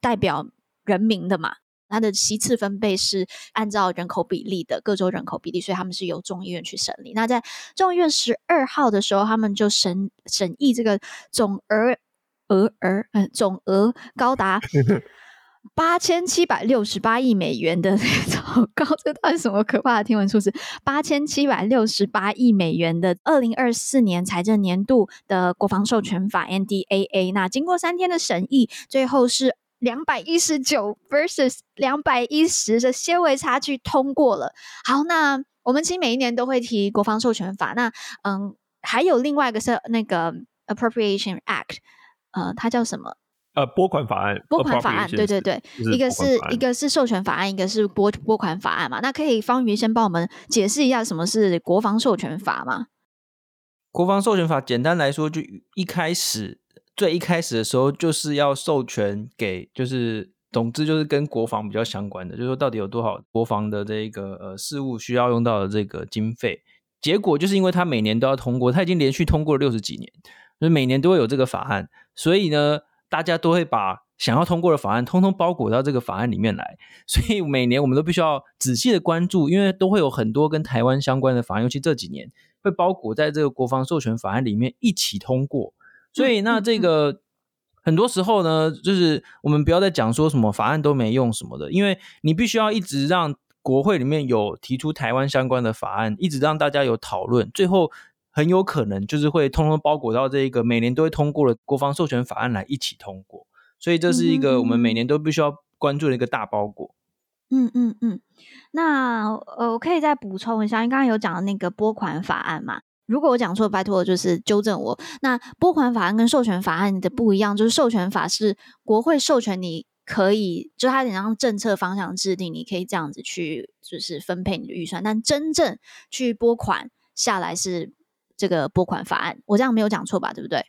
S2: 代表人民的嘛。它的席次分配是按照人口比例的，各州人口比例，所以他们是由众议院去审理。那在众议院十二号的时候，他们就审审议这个总额额额嗯总额高达 八千七百六十八亿美元的糟糕，这到底什么可怕的天文数字？八千七百六十八亿美元的二零二四年财政年度的国防授权法 NDAA。那经过三天的审议，最后是。两百一十九 versus 两百一十的些微差距通过了。好，那我们其实每一年都会提国防授权法。那嗯，还有另外一个是那个 Appropriation Act，呃，它叫什么？
S4: 呃，拨款法案。
S2: 拨款法案，对对对，一个是一个是授权法案，一个是拨拨款法案嘛。那可以方瑜先帮我们解释一下什么是国防授权法吗？
S5: 国防授权法简单来说，就一开始最一开始的时候，就是要授权给，就是总之就是跟国防比较相关的，就是说到底有多少国防的这个呃事务需要用到的这个经费。结果就是因为他每年都要通过，他已经连续通过了六十几年，所以每年都会有这个法案，所以呢。大家都会把想要通过的法案通通包裹到这个法案里面来，所以每年我们都必须要仔细的关注，因为都会有很多跟台湾相关的法案，尤其这几年会包裹在这个国防授权法案里面一起通过。所以那这个很多时候呢，就是我们不要再讲说什么法案都没用什么的，因为你必须要一直让国会里面有提出台湾相关的法案，一直让大家有讨论，最后。很有可能就是会通通包裹到这一个每年都会通过的国防授权法案来一起通过，所以这是一个我们每年都必须要关注的一个大包裹。
S2: 嗯嗯嗯。那呃，我可以再补充一下，因为刚刚有讲的那个拨款法案嘛，如果我讲错，拜托就是纠正我。那拨款法案跟授权法案的不一样，就是授权法是国会授权你可以，就它有点像政策方向制定，你可以这样子去就是分配你的预算，但真正去拨款下来是。这个拨款法案，我这样没有讲错吧？对不对？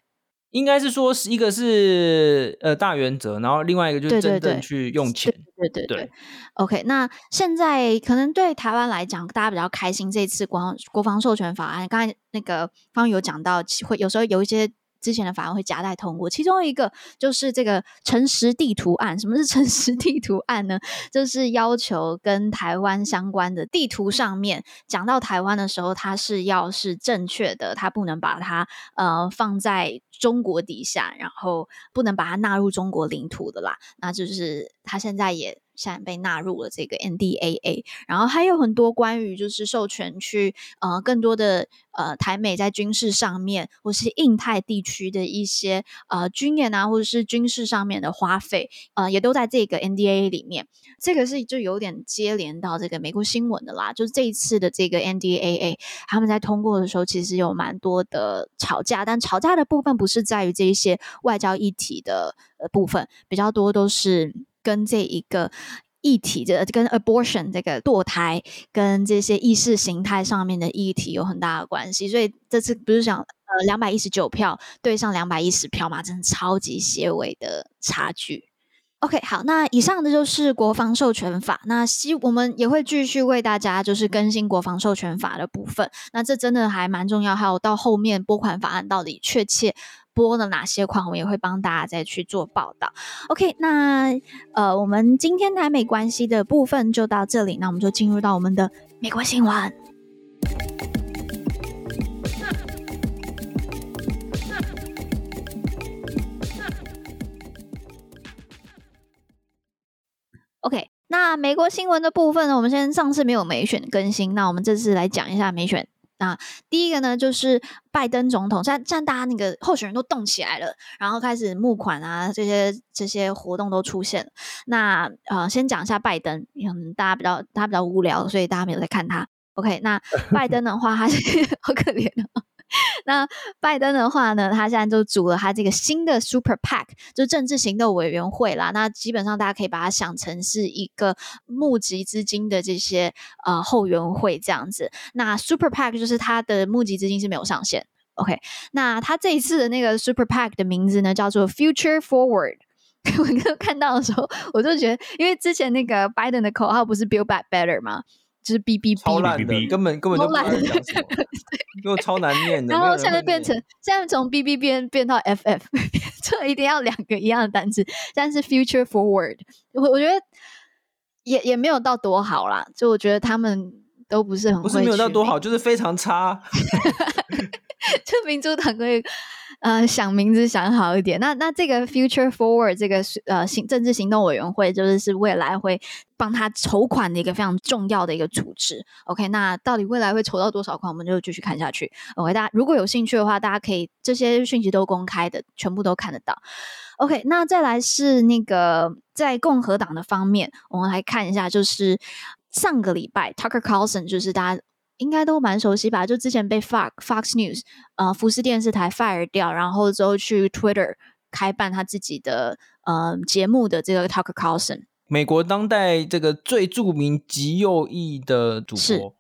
S5: 应该是说是一个是呃大原则，然后另外一个就是真正去用钱。
S2: 对对对，对，对，对。OK，那现在可能对台湾来讲，大家比较开心，这次国国防授权法案，刚才那个方有讲到，会有时候有一些。之前的法案会夹带通过，其中一个就是这个诚实地图案。什么是诚实地图案呢？就是要求跟台湾相关的地图上面讲到台湾的时候，它是要是正确的，它不能把它呃放在中国底下，然后不能把它纳入中国领土的啦。那就是它现在也。现在被纳入了这个 NDAA，然后还有很多关于就是授权去呃更多的呃台美在军事上面或是印太地区的一些呃军演啊或者是军事上面的花费呃也都在这个 NDAA 里面。这个是就有点接连到这个美国新闻的啦，就是这一次的这个 NDAA 他们在通过的时候其实有蛮多的吵架，但吵架的部分不是在于这一些外交议题的呃部分，比较多都是。跟这一个议题，这跟 abortion 这个堕胎，跟这些意识形态上面的议题有很大的关系，所以这次不是讲呃两百一十九票对上两百一十票嘛，真的超级些微的差距。OK，好，那以上的就是国防授权法，那希我们也会继续为大家就是更新国防授权法的部分，那这真的还蛮重要，还有到后面拨款法案到底确切。播了哪些款，我们也会帮大家再去做报道。OK，那呃，我们今天台美关系的部分就到这里，那我们就进入到我们的美国新闻。OK，那美国新闻的部分呢，我们先上次没有美选更新，那我们这次来讲一下美选。那第一个呢，就是拜登总统，现在现在大家那个候选人都动起来了，然后开始募款啊，这些这些活动都出现了。那呃，先讲一下拜登，嗯，大家比较他比较无聊，所以大家没有在看他。OK，那拜登的话，他是 好可怜哦。那拜登的话呢，他现在就组了他这个新的 Super PAC，就政治行动委员会啦。那基本上大家可以把它想成是一个募集资金的这些呃后援会这样子。那 Super PAC 就是它的募集资金是没有上限。OK，那他这一次的那个 Super PAC 的名字呢，叫做 Future Forward。我刚刚看到的时候，我就觉得，因为之前那个拜登的口号不是 Build Back Better 吗？就是 B B B，
S5: 超烂的，根本根本就不知道讲什么，因为 超难念的。
S2: 然后现在变成，现在从 B B 变变到 F F，这一定要两个一样的单词。但是 Future Forward，我我觉得也也没有到多好啦，就我觉得他们都不是很，
S5: 不是没有到多好，就是非常差。
S2: 就民主党可以。呃，想名字想好一点。那那这个 Future Forward 这个呃行政治行动委员会，就是是未来会帮他筹款的一个非常重要的一个组织。OK，那到底未来会筹到多少款，我们就继续看下去。OK，大家如果有兴趣的话，大家可以这些讯息都公开的，全部都看得到。OK，那再来是那个在共和党的方面，我们来看一下，就是上个礼拜 Tucker Carlson 就是大家。应该都蛮熟悉吧？就之前被 Fox Fox News 呃福斯电视台 fire 掉，然后之后去 Twitter 开办他自己的呃节目的这个 Tucker Carlson，
S5: 美国当代这个最著名极右翼的主播。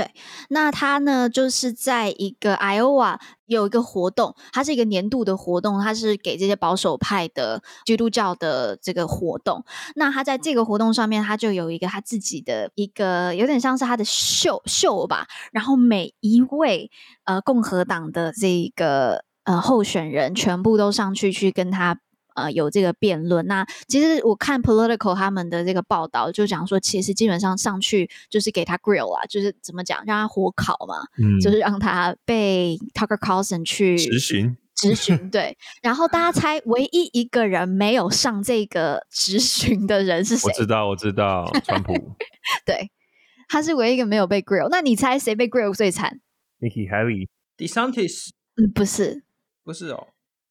S2: 对，那他呢，就是在一个 Iowa 有一个活动，它是一个年度的活动，它是给这些保守派的基督教的这个活动。那他在这个活动上面，他就有一个他自己的一个有点像是他的秀秀吧。然后每一位呃共和党的这个呃候选人，全部都上去去跟他。呃，有这个辩论。那其实我看 Political 他们的这个报道，就讲说，其实基本上上去就是给他 grill 啊，就是怎么讲，让他火烤嘛，嗯，就是让他被 Tucker Carlson 去
S4: 质询，
S2: 质询。对，然后大家猜，唯一一个人没有上这个质询的人是谁？
S4: 我知道，我知道，川普。
S2: 对，他是唯一一个没有被 grill。那你猜谁被 grill 最惨
S4: ？Nikki Haley，DeSantis？
S2: 嗯，不是，
S5: 不是哦，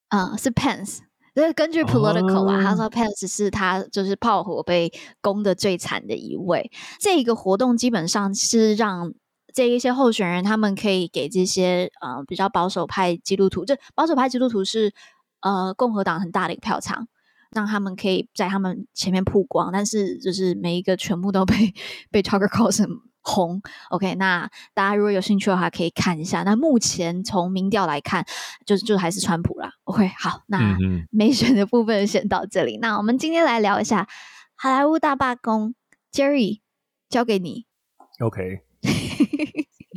S2: 嗯，是 Pence。就是根据 Political 啊，他说 Pence 是他就是炮火被攻的最惨的一位。这个活动基本上是让这一些候选人他们可以给这些呃比较保守派基督徒，这保守派基督徒是呃共和党很大的一个票仓，让他们可以在他们前面曝光。但是就是每一个全部都被 被 Tucker Carlson 红，OK，那大家如果有兴趣的话，可以看一下。那目前从民调来看，就就还是川普啦。OK，好，那没选的部分选到这里。嗯、那我们今天来聊一下好莱坞大罢工，Jerry 交给你。
S4: OK，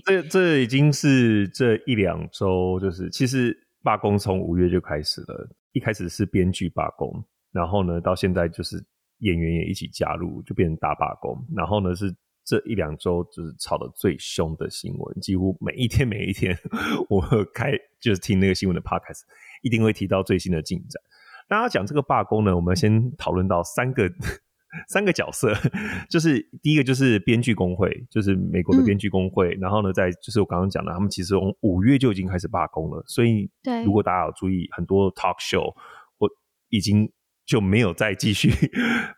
S4: 这这已经是这一两周，就是其实罢工从五月就开始了。一开始是编剧罢工，然后呢，到现在就是演员也一起加入，就变成大罢工。然后呢是。这一两周就是吵得最凶的新闻，几乎每一天每一天，我开就是听那个新闻的 podcast，一定会提到最新的进展。大家讲这个罢工呢，我们先讨论到三个三个角色，就是第一个就是编剧工会，就是美国的编剧工会，嗯、然后呢，在就是我刚刚讲的，他们其实从五月就已经开始罢工了，所以如果大家有注意，很多 talk show 我已经。就没有再继续，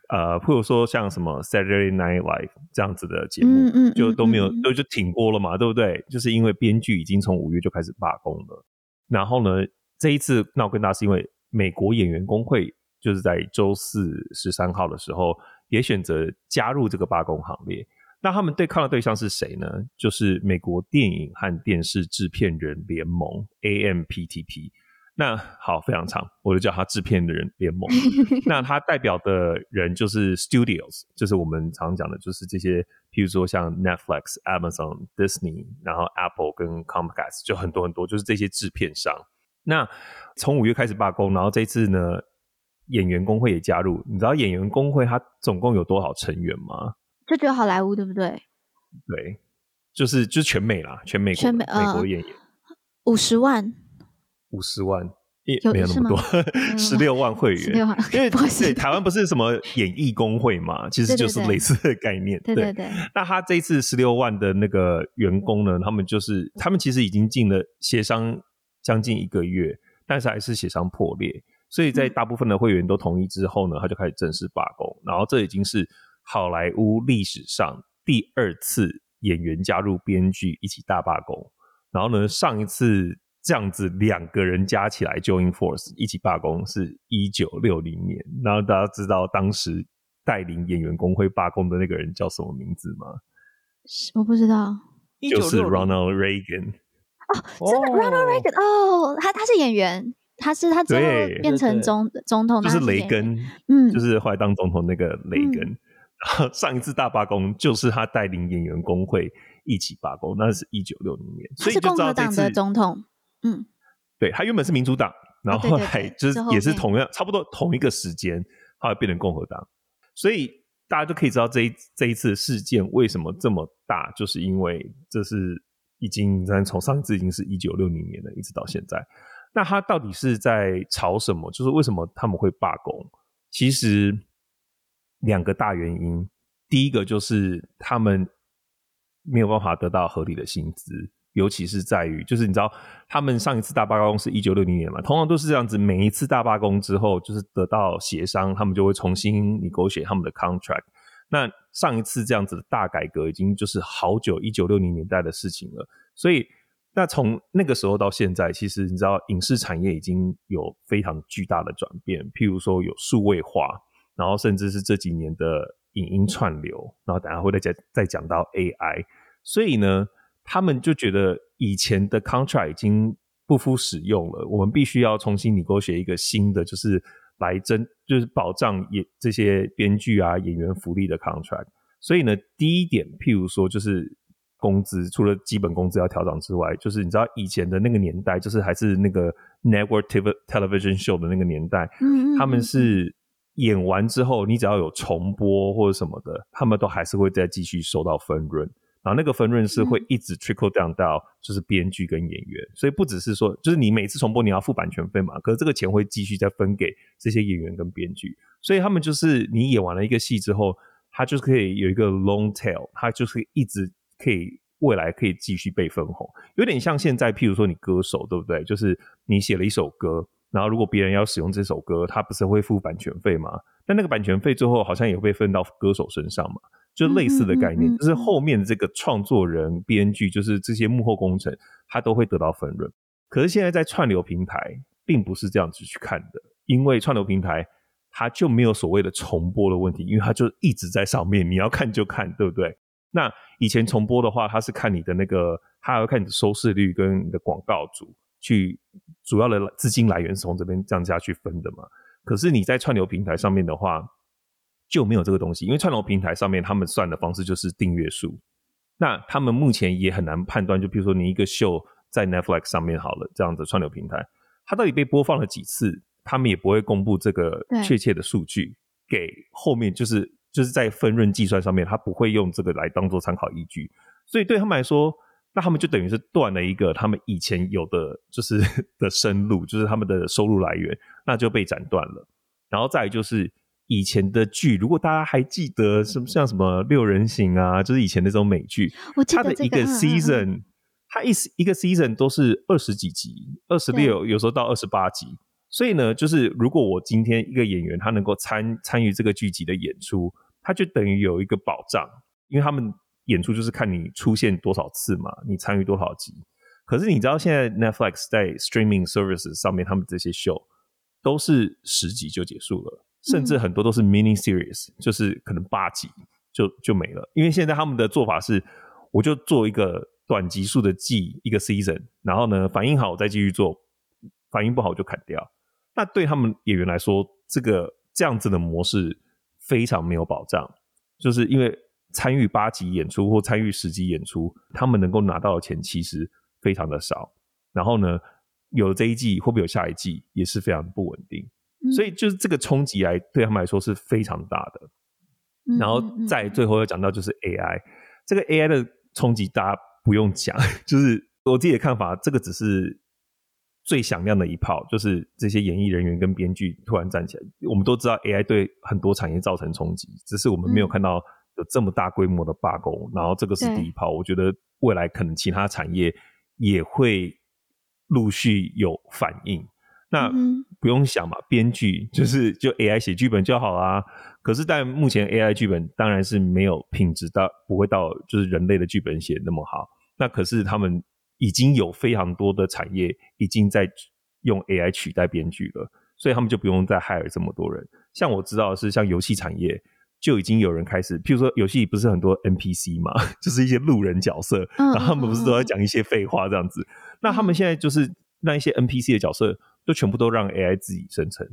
S4: 呃，或者说像什么 Saturday Night Live 这样子的节目，嗯嗯、就都没有，都、嗯、就停播了嘛，对不对？就是因为编剧已经从五月就开始罢工了。然后呢，这一次闹更大，是因为美国演员工会就是在周四十三号的时候也选择加入这个罢工行列。那他们对抗的对象是谁呢？就是美国电影和电视制片人联盟 （AMPTP）。那好，非常长，我就叫他制片的人联盟。那他代表的人就是 Studios，就是我们常讲的，就是这些，譬如说像 Netflix、Amazon、Disney，然后 Apple 跟 Comcast，就很多很多，就是这些制片商。那从五月开始罢工，然后这次呢，演员工会也加入。你知道演员工会它总共有多少成员吗？
S2: 就只有好莱坞，对不对？
S4: 对，就是就是全美啦，全美国全美、呃、美国演员
S2: 五十万。
S4: 五十万，也没有那么多，十六万会员。因为 对台湾不是什么演艺工会嘛，其实就是类似的概念。对对对。那他这一次十六万的那个员工呢，他们就是他们其实已经进了协商将近一个月，但是还是协商破裂。所以在大部分的会员都同意之后呢，他就开始正式罢工。然后这已经是好莱坞历史上第二次演员加入编剧一起大罢工。然后呢，上一次。这样子两个人加起来 join force 一起罢工是一九六零年，然后大家知道当时带领演员工会罢工的那个人叫什么名字吗？
S2: 我不知道，
S4: 就是 Ronald Reagan。
S2: 哦，真的 Ronald Reagan 哦，他他是演员，他是他最后变成总总统，
S4: 就是雷根，嗯，就是后来当总统那个雷根。嗯、然后上一次大罢工就是他带领演员工会一起罢工，那是一九六零年，所以就知道这次
S2: 共和党的总统。嗯，
S4: 对，他原本是民主党，然后后来就是也是同样差不多同一个时间，后来变成共和党，所以大家就可以知道这一这一次事件为什么这么大，就是因为这是已经从上一次已经是一九六零年了，一直到现在，那他到底是在吵什么？就是为什么他们会罢工？其实两个大原因，第一个就是他们没有办法得到合理的薪资。尤其是在于，就是你知道，他们上一次大罢工是一九六零年嘛，通常都是这样子，每一次大罢工之后，就是得到协商，他们就会重新 negotiate 他们的 contract，那上一次这样子的大改革，已经就是好久一九六零年代的事情了。所以，那从那个时候到现在，其实你知道，影视产业已经有非常巨大的转变。譬如说，有数位化，然后甚至是这几年的影音串流，然后等下会再再讲到 AI。所以呢，他们就觉得以前的 contract 已经不敷使用了，我们必须要重新 negotiate 一个新的，就是。来增就是保障演这些编剧啊演员福利的 contract，所以呢，第一点，譬如说就是工资，除了基本工资要调整之外，就是你知道以前的那个年代，就是还是那个 network television show 的那个年代，嗯，他们是演完之后，你只要有重播或者什么的，他们都还是会再继续收到分润。然后那个分润是会一直 trickle down 到就是编剧跟演员，嗯，所以不只是说就是你每次重播你要付版权费嘛，可是这个钱会继续再分给这些演员跟编剧，所以他们就是你演完了一个戏之后，他就是可以有一个 long tail，他就是一直可以未来可以继续被分红，有点像现在譬如说你歌手对不对？就是你写了一首歌，然后如果别人要使用这首歌，他不是会付版权费吗？但那个版权费最后好像也会分到歌手身上嘛。就类似的概念，就是后面的这个创作人、编剧，就是这些幕后工程，他都会得到分润。可是现在在串流平台，并不是这样子去看的，因为串流平台它就没有所谓的重播的问题，因为它就一直在上面，你要看就看，对不对？那以前重播的话，它是看你的那个，它要看你的收视率跟你的广告主去主要的资金来源是从这边这样下去分的嘛。可是你在串流平台上面的话，就没有这个东西，因为串流平台上面他们算的方式就是订阅数，那他们目前也很难判断，就比如说你一个秀在 Netflix 上面好了，这样子串流平台，它到底被播放了几次，他们也不会公布这个确切的数据给后面，就是就是在分润计算上面，他不会用这个来当做参考依据，所以对他们来说，那他们就等于是断了一个他们以前有的就是 的生路，就是他们的收入来源，那就被斩断了，然后再来就是。以前的剧，如果大家还记得什么像什么六人行啊，就是以前那种美剧，它的一个 season，它一一个 season 都是二十几集，二十六，有时候到二十八集。所以呢，就是如果我今天一个演员他能够参参与这个剧集的演出，他就等于有一个保障，因为他们演出就是看你出现多少次嘛，你参与多少集。可是你知道现在 Netflix 在 streaming services 上面，他们这些秀都是十集就结束了。甚至很多都是 mini series，就是可能八集就就没了。因为现在他们的做法是，我就做一个短集数的季一个 season，然后呢反应好我再继续做，反应不好就砍掉。那对他们演员来说，这个这样子的模式非常没有保障，就是因为参与八集演出或参与十集演出，他们能够拿到的钱其实非常的少。然后呢，有了这一季会不会有下一季，也是非常不稳定。所以就是这个冲击来对他们来说是非常大的，然后再最后要讲到就是 AI，这个 AI 的冲击大家不用讲，就是我自己的看法，这个只是最响亮的一炮，就是这些演艺人员跟编剧突然站起来。我们都知道 AI 对很多产业造成冲击，只是我们没有看到有这么大规模的罢工，然后这个是第一炮。我觉得未来可能其他产业也会陆续有反应。那不用想嘛，编剧就是就 AI 写剧本就好啊。可是，但目前 AI 剧本当然是没有品质到，不会到就是人类的剧本写那么好。那可是他们已经有非常多的产业已经在用 AI 取代编剧了，所以他们就不用再 hire 这么多人。像我知道的是，像游戏产业就已经有人开始，譬如说游戏不是很多 NPC 嘛，就是一些路人角色，然后他们不是都在讲一些废话这样子。那他们现在就是那一些 NPC 的角色。就全部都让 AI 自己生成，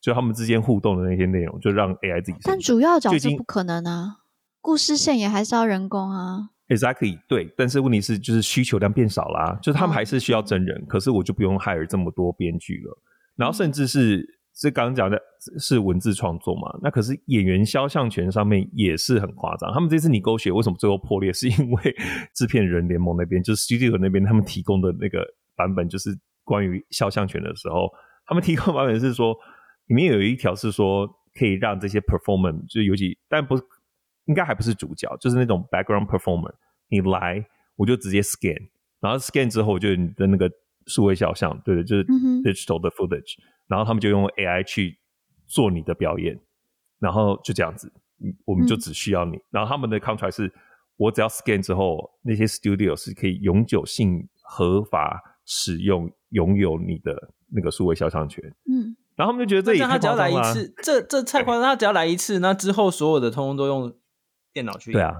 S4: 就他们之间互动的那些内容，就让 AI 自己生成。
S2: 但主要角色不可能啊，故事线也还是要人工啊。
S4: Exactly，对。但是问题是，就是需求量变少啦，啊，就是他们还是需要真人，哦，可是我就不用 hire 这么多编剧了。然后甚至是这刚刚讲的是文字创作嘛，那可是演员肖像权上面也是很夸张。他们这次 negotiate 为什么最后破裂，是因为制片人联盟那边，就是 studio 那边他们提供的那个版本就是。关于肖像权的时候，他们提供版本是说，里面有一条是说可以让这些 performer，就是尤其，但不是，应该还不是主角，就是那种 background performer，你来我就直接 scan，然后 scan 之后就你的那个数位肖像，对的，就是 digital 的 footage，、嗯、然后他们就用 AI 去做你的表演，然后就这样子，我们就只需要你。嗯、然后他们的 contract 是，我只要 scan 之后，那些 studio 是可以永久性合法使用、拥有你的那个数位肖像权。嗯，然后他们就觉得这也太夸张了。
S5: 他只要来一次，这这太夸张。他只要来一次，那之后所有的通通都用电脑去。
S4: 对啊，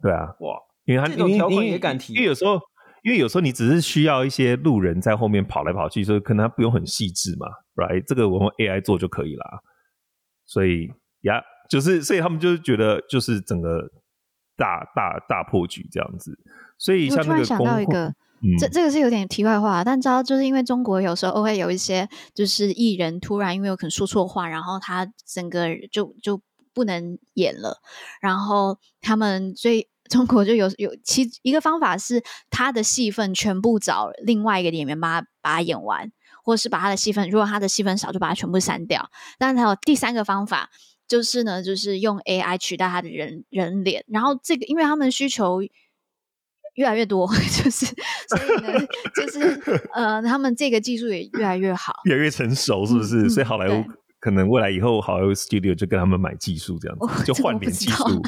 S4: 对啊，
S5: 哇，
S4: 因为他
S5: 这种条款也敢提，
S4: 因为有时候。因为有时候你只是需要一些路人在后面跑来跑去，所以可能他不用很细致嘛，right？这个我们 AI 做就可以了。所以呀，就是所以他们就是觉得就是整个大大大破局这样子。所以像那个，我突然
S2: 想到一个，这这个是有点题外话，但知道就是因为中国有时候会有一些就是艺人突然因为有可能说错话，然后他整个就就不能演了，然后他们最。中国就有有其一个方法是，他的戏份全部找另外一个演员把他把他演完，或是把他的戏份，如果他的戏份少，就把他全部删掉。但是还有第三个方法，就是呢，就是用 AI 取代他的人人脸。然后这个，因为他们需求越来越多，就是所以呢，就是呃，他们这个技术也越来越好，
S4: 越来越成熟，是不是？嗯、所以好莱坞可能未来以后，好莱坞 Studio 就跟他们买技术这样子，就换脸技术，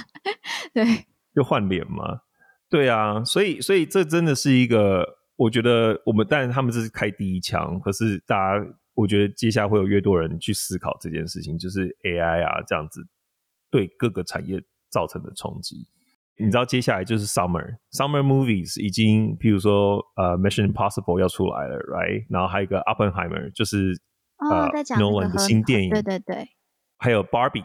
S2: 对。
S4: 就换脸嘛，对啊，所以所以这真的是一个，我觉得我们当然他们这是开第一枪，可是大家我觉得接下来会有越多人去思考这件事情，就是 AI 啊这样子对各个产业造成的冲击。你知道接下来就是 Summer Summer Movies 已经，譬如说呃 Mission Impossible 要出来了，right？然后还有一个 Oppenheimer 就是、
S2: 哦、呃 Nolan
S4: 的新电影，
S2: 对对对，
S4: 还有 Barbie，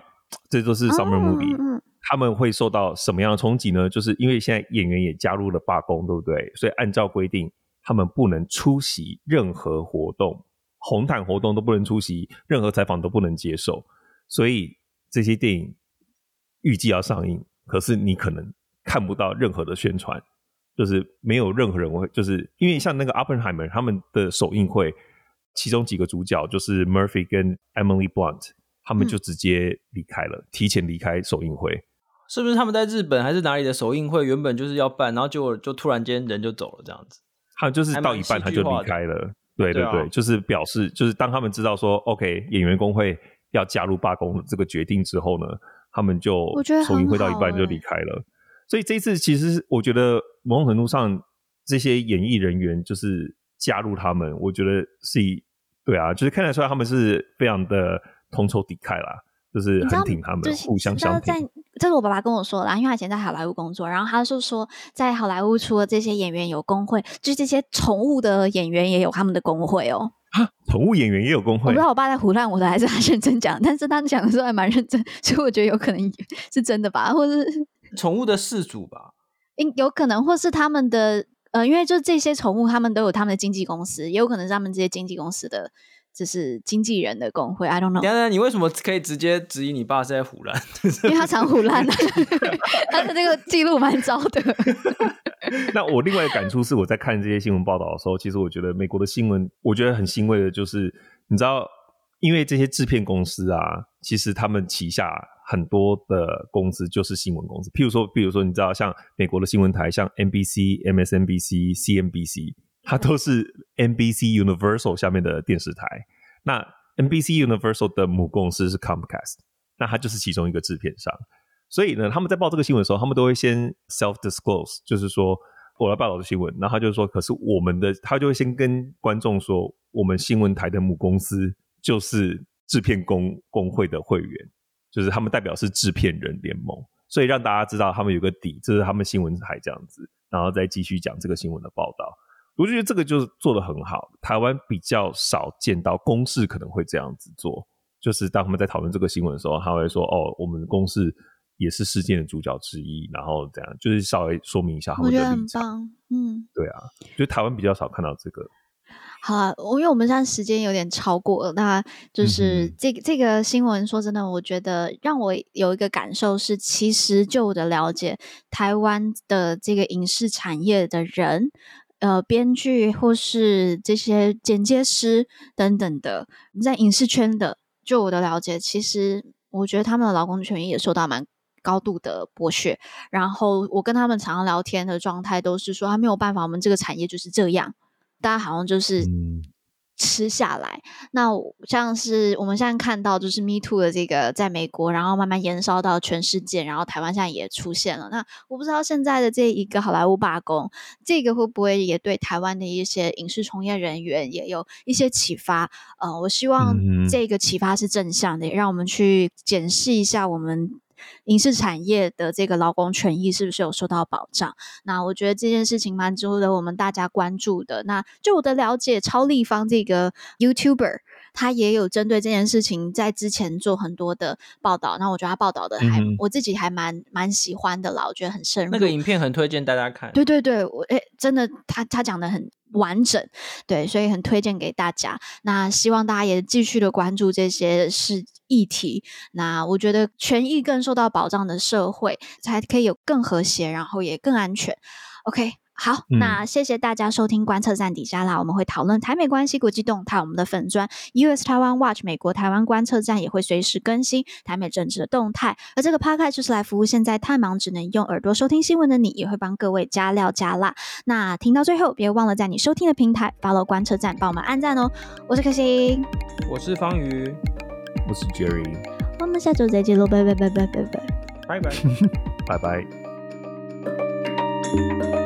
S4: 这都是 Summer Movie。他们会受到什么样的冲击呢？就是因为现在演员也加入了罢工，对不对？所以按照规定，他们不能出席任何活动，红毯活动都不能出席，任何采访都不能接受。所以这些电影预计要上映，可是你可能看不到任何的宣传，就是没有任何人会，就是因为像那个 Oppenheimer 他们的首映会，其中几个主角就是 Murphy 跟 Emily Blunt，他们就直接离开了，嗯、提前离开首映会。
S5: 是不是他们在日本还是哪里的首映会原本就是要办，然后结果就突然间人就走了这样子？
S4: 他就是到一半他就离开了。对对对，就是表示就是当他们知道说 OK 演员工会要加入罢工这个决定之后呢，他们就首映会到一半就离开了。所以这一次其实我觉得某种程度上这些演艺人员就是加入他们，我觉得是以对啊，就是看得出来他们是非常的同仇敌忾啦。就是很挺他们，就是、互相相挺。在
S2: 这是我爸爸跟我说的，因为他以前在好莱坞工作，然后他就说，在好莱坞除了这些演员有工会，就这些宠物的演员也有他们的工会哦。
S4: 啊，宠物演员也有工会？
S2: 我不知道我爸在胡乱我的，还是他认真讲？但是他讲的时候还蛮认真，所以我觉得有可能是真的吧，或是
S5: 宠物的饲主吧？
S2: 应有可能，或是他们的呃，因为就这些宠物，他们都有他们的经纪公司，也有可能是他们这些经纪公司的。就是经纪人的工会，I don't know。
S5: 等等，你为什么可以直接质疑你爸是在唬烂？
S2: 因为他常唬烂啊，他的那个记录蛮糟的。
S4: 那我另外的感触是，我在看这些新闻报道的时候，其实我觉得美国的新闻，我觉得很欣慰的，就是你知道，因为这些制片公司啊，其实他们旗下很多的公司就是新闻公司，譬如说，譬如说，你知道，像美国的新闻台，像 NBC、MSNBC、CNBC。它都是 NBC Universal 下面的电视台。那 NBC Universal 的母公司是 Comcast，那它就是其中一个制片商。所以呢，他们在报这个新闻的时候，他们都会先 self disclose，就是说我要报道的新闻。然后他就说，可是我们的，他就会先跟观众说，我们新闻台的母公司就是制片工工会的会员，就是他们代表是制片人联盟，所以让大家知道他们有个底，这是他们新闻台这样子，然后再继续讲这个新闻的报道。我就觉得这个就是做得很好，台湾比较少见到公视可能会这样子做，就是当他们在讨论这个新闻的时候，他会说：“哦，我们公视也是事件的主角之一。”然后这样，就是稍微说明一下他们的立场。我觉得很棒，嗯，对啊，就台湾比较少看到这个。
S2: 好啊，因为我们现在时间有点超过了，那就是这个、嗯、这个新闻，说真的，我觉得让我有一个感受是，其实就我的了解，台湾的这个影视产业的人。呃，编剧或是这些剪接师等等的，在影视圈的，就我的了解，其实我觉得他们的劳工权益也受到蛮高度的剥削。然后我跟他们常常聊天的状态都是说，他没有办法，我们这个产业就是这样，大家好像就是吃下来。那像是我们现在看到，就是 Me Too 的这个在美国，然后慢慢延烧到全世界，然后台湾现在也出现了。那我不知道现在的这一个好莱坞罢工，这个会不会也对台湾的一些影视从业人员也有一些启发？呃，我希望这个启发是正向的，也让我们去检视一下我们。影视产业的这个劳工权益是不是有受到保障？那我觉得这件事情蛮值得我们大家关注的。那就我的了解，超立方这个 YouTuber 他也有针对这件事情在之前做很多的报道。那我觉得他报道的还、嗯、我自己还蛮蛮喜欢的啦，我觉得很深入。
S5: 那个影片很推荐大家看。
S2: 对对对，我诶真的他他讲的很完整，对，所以很推荐给大家。那希望大家也继续的关注这些事。议题，那我觉得权益更受到保障的社会，才可以有更和谐，然后也更安全。OK，好，嗯、那谢谢大家收听观测站底下啦，我们会讨论台美关系国际动态，我们的粉砖 US Taiwan Watch 美国台湾观测站也会随时更新台美政治的动态。而这个 Podcast 就是来服务现在太忙只能用耳朵收听新闻的你，也会帮各位加料加辣。那听到最后，别忘了在你收听的平台 follow 观测站，帮我们按赞哦。我是可心，
S5: 我是方瑜。
S4: 我是 Jerry，
S2: 我们下周再见喽，拜拜拜拜拜拜，
S5: 拜拜，
S4: 拜拜。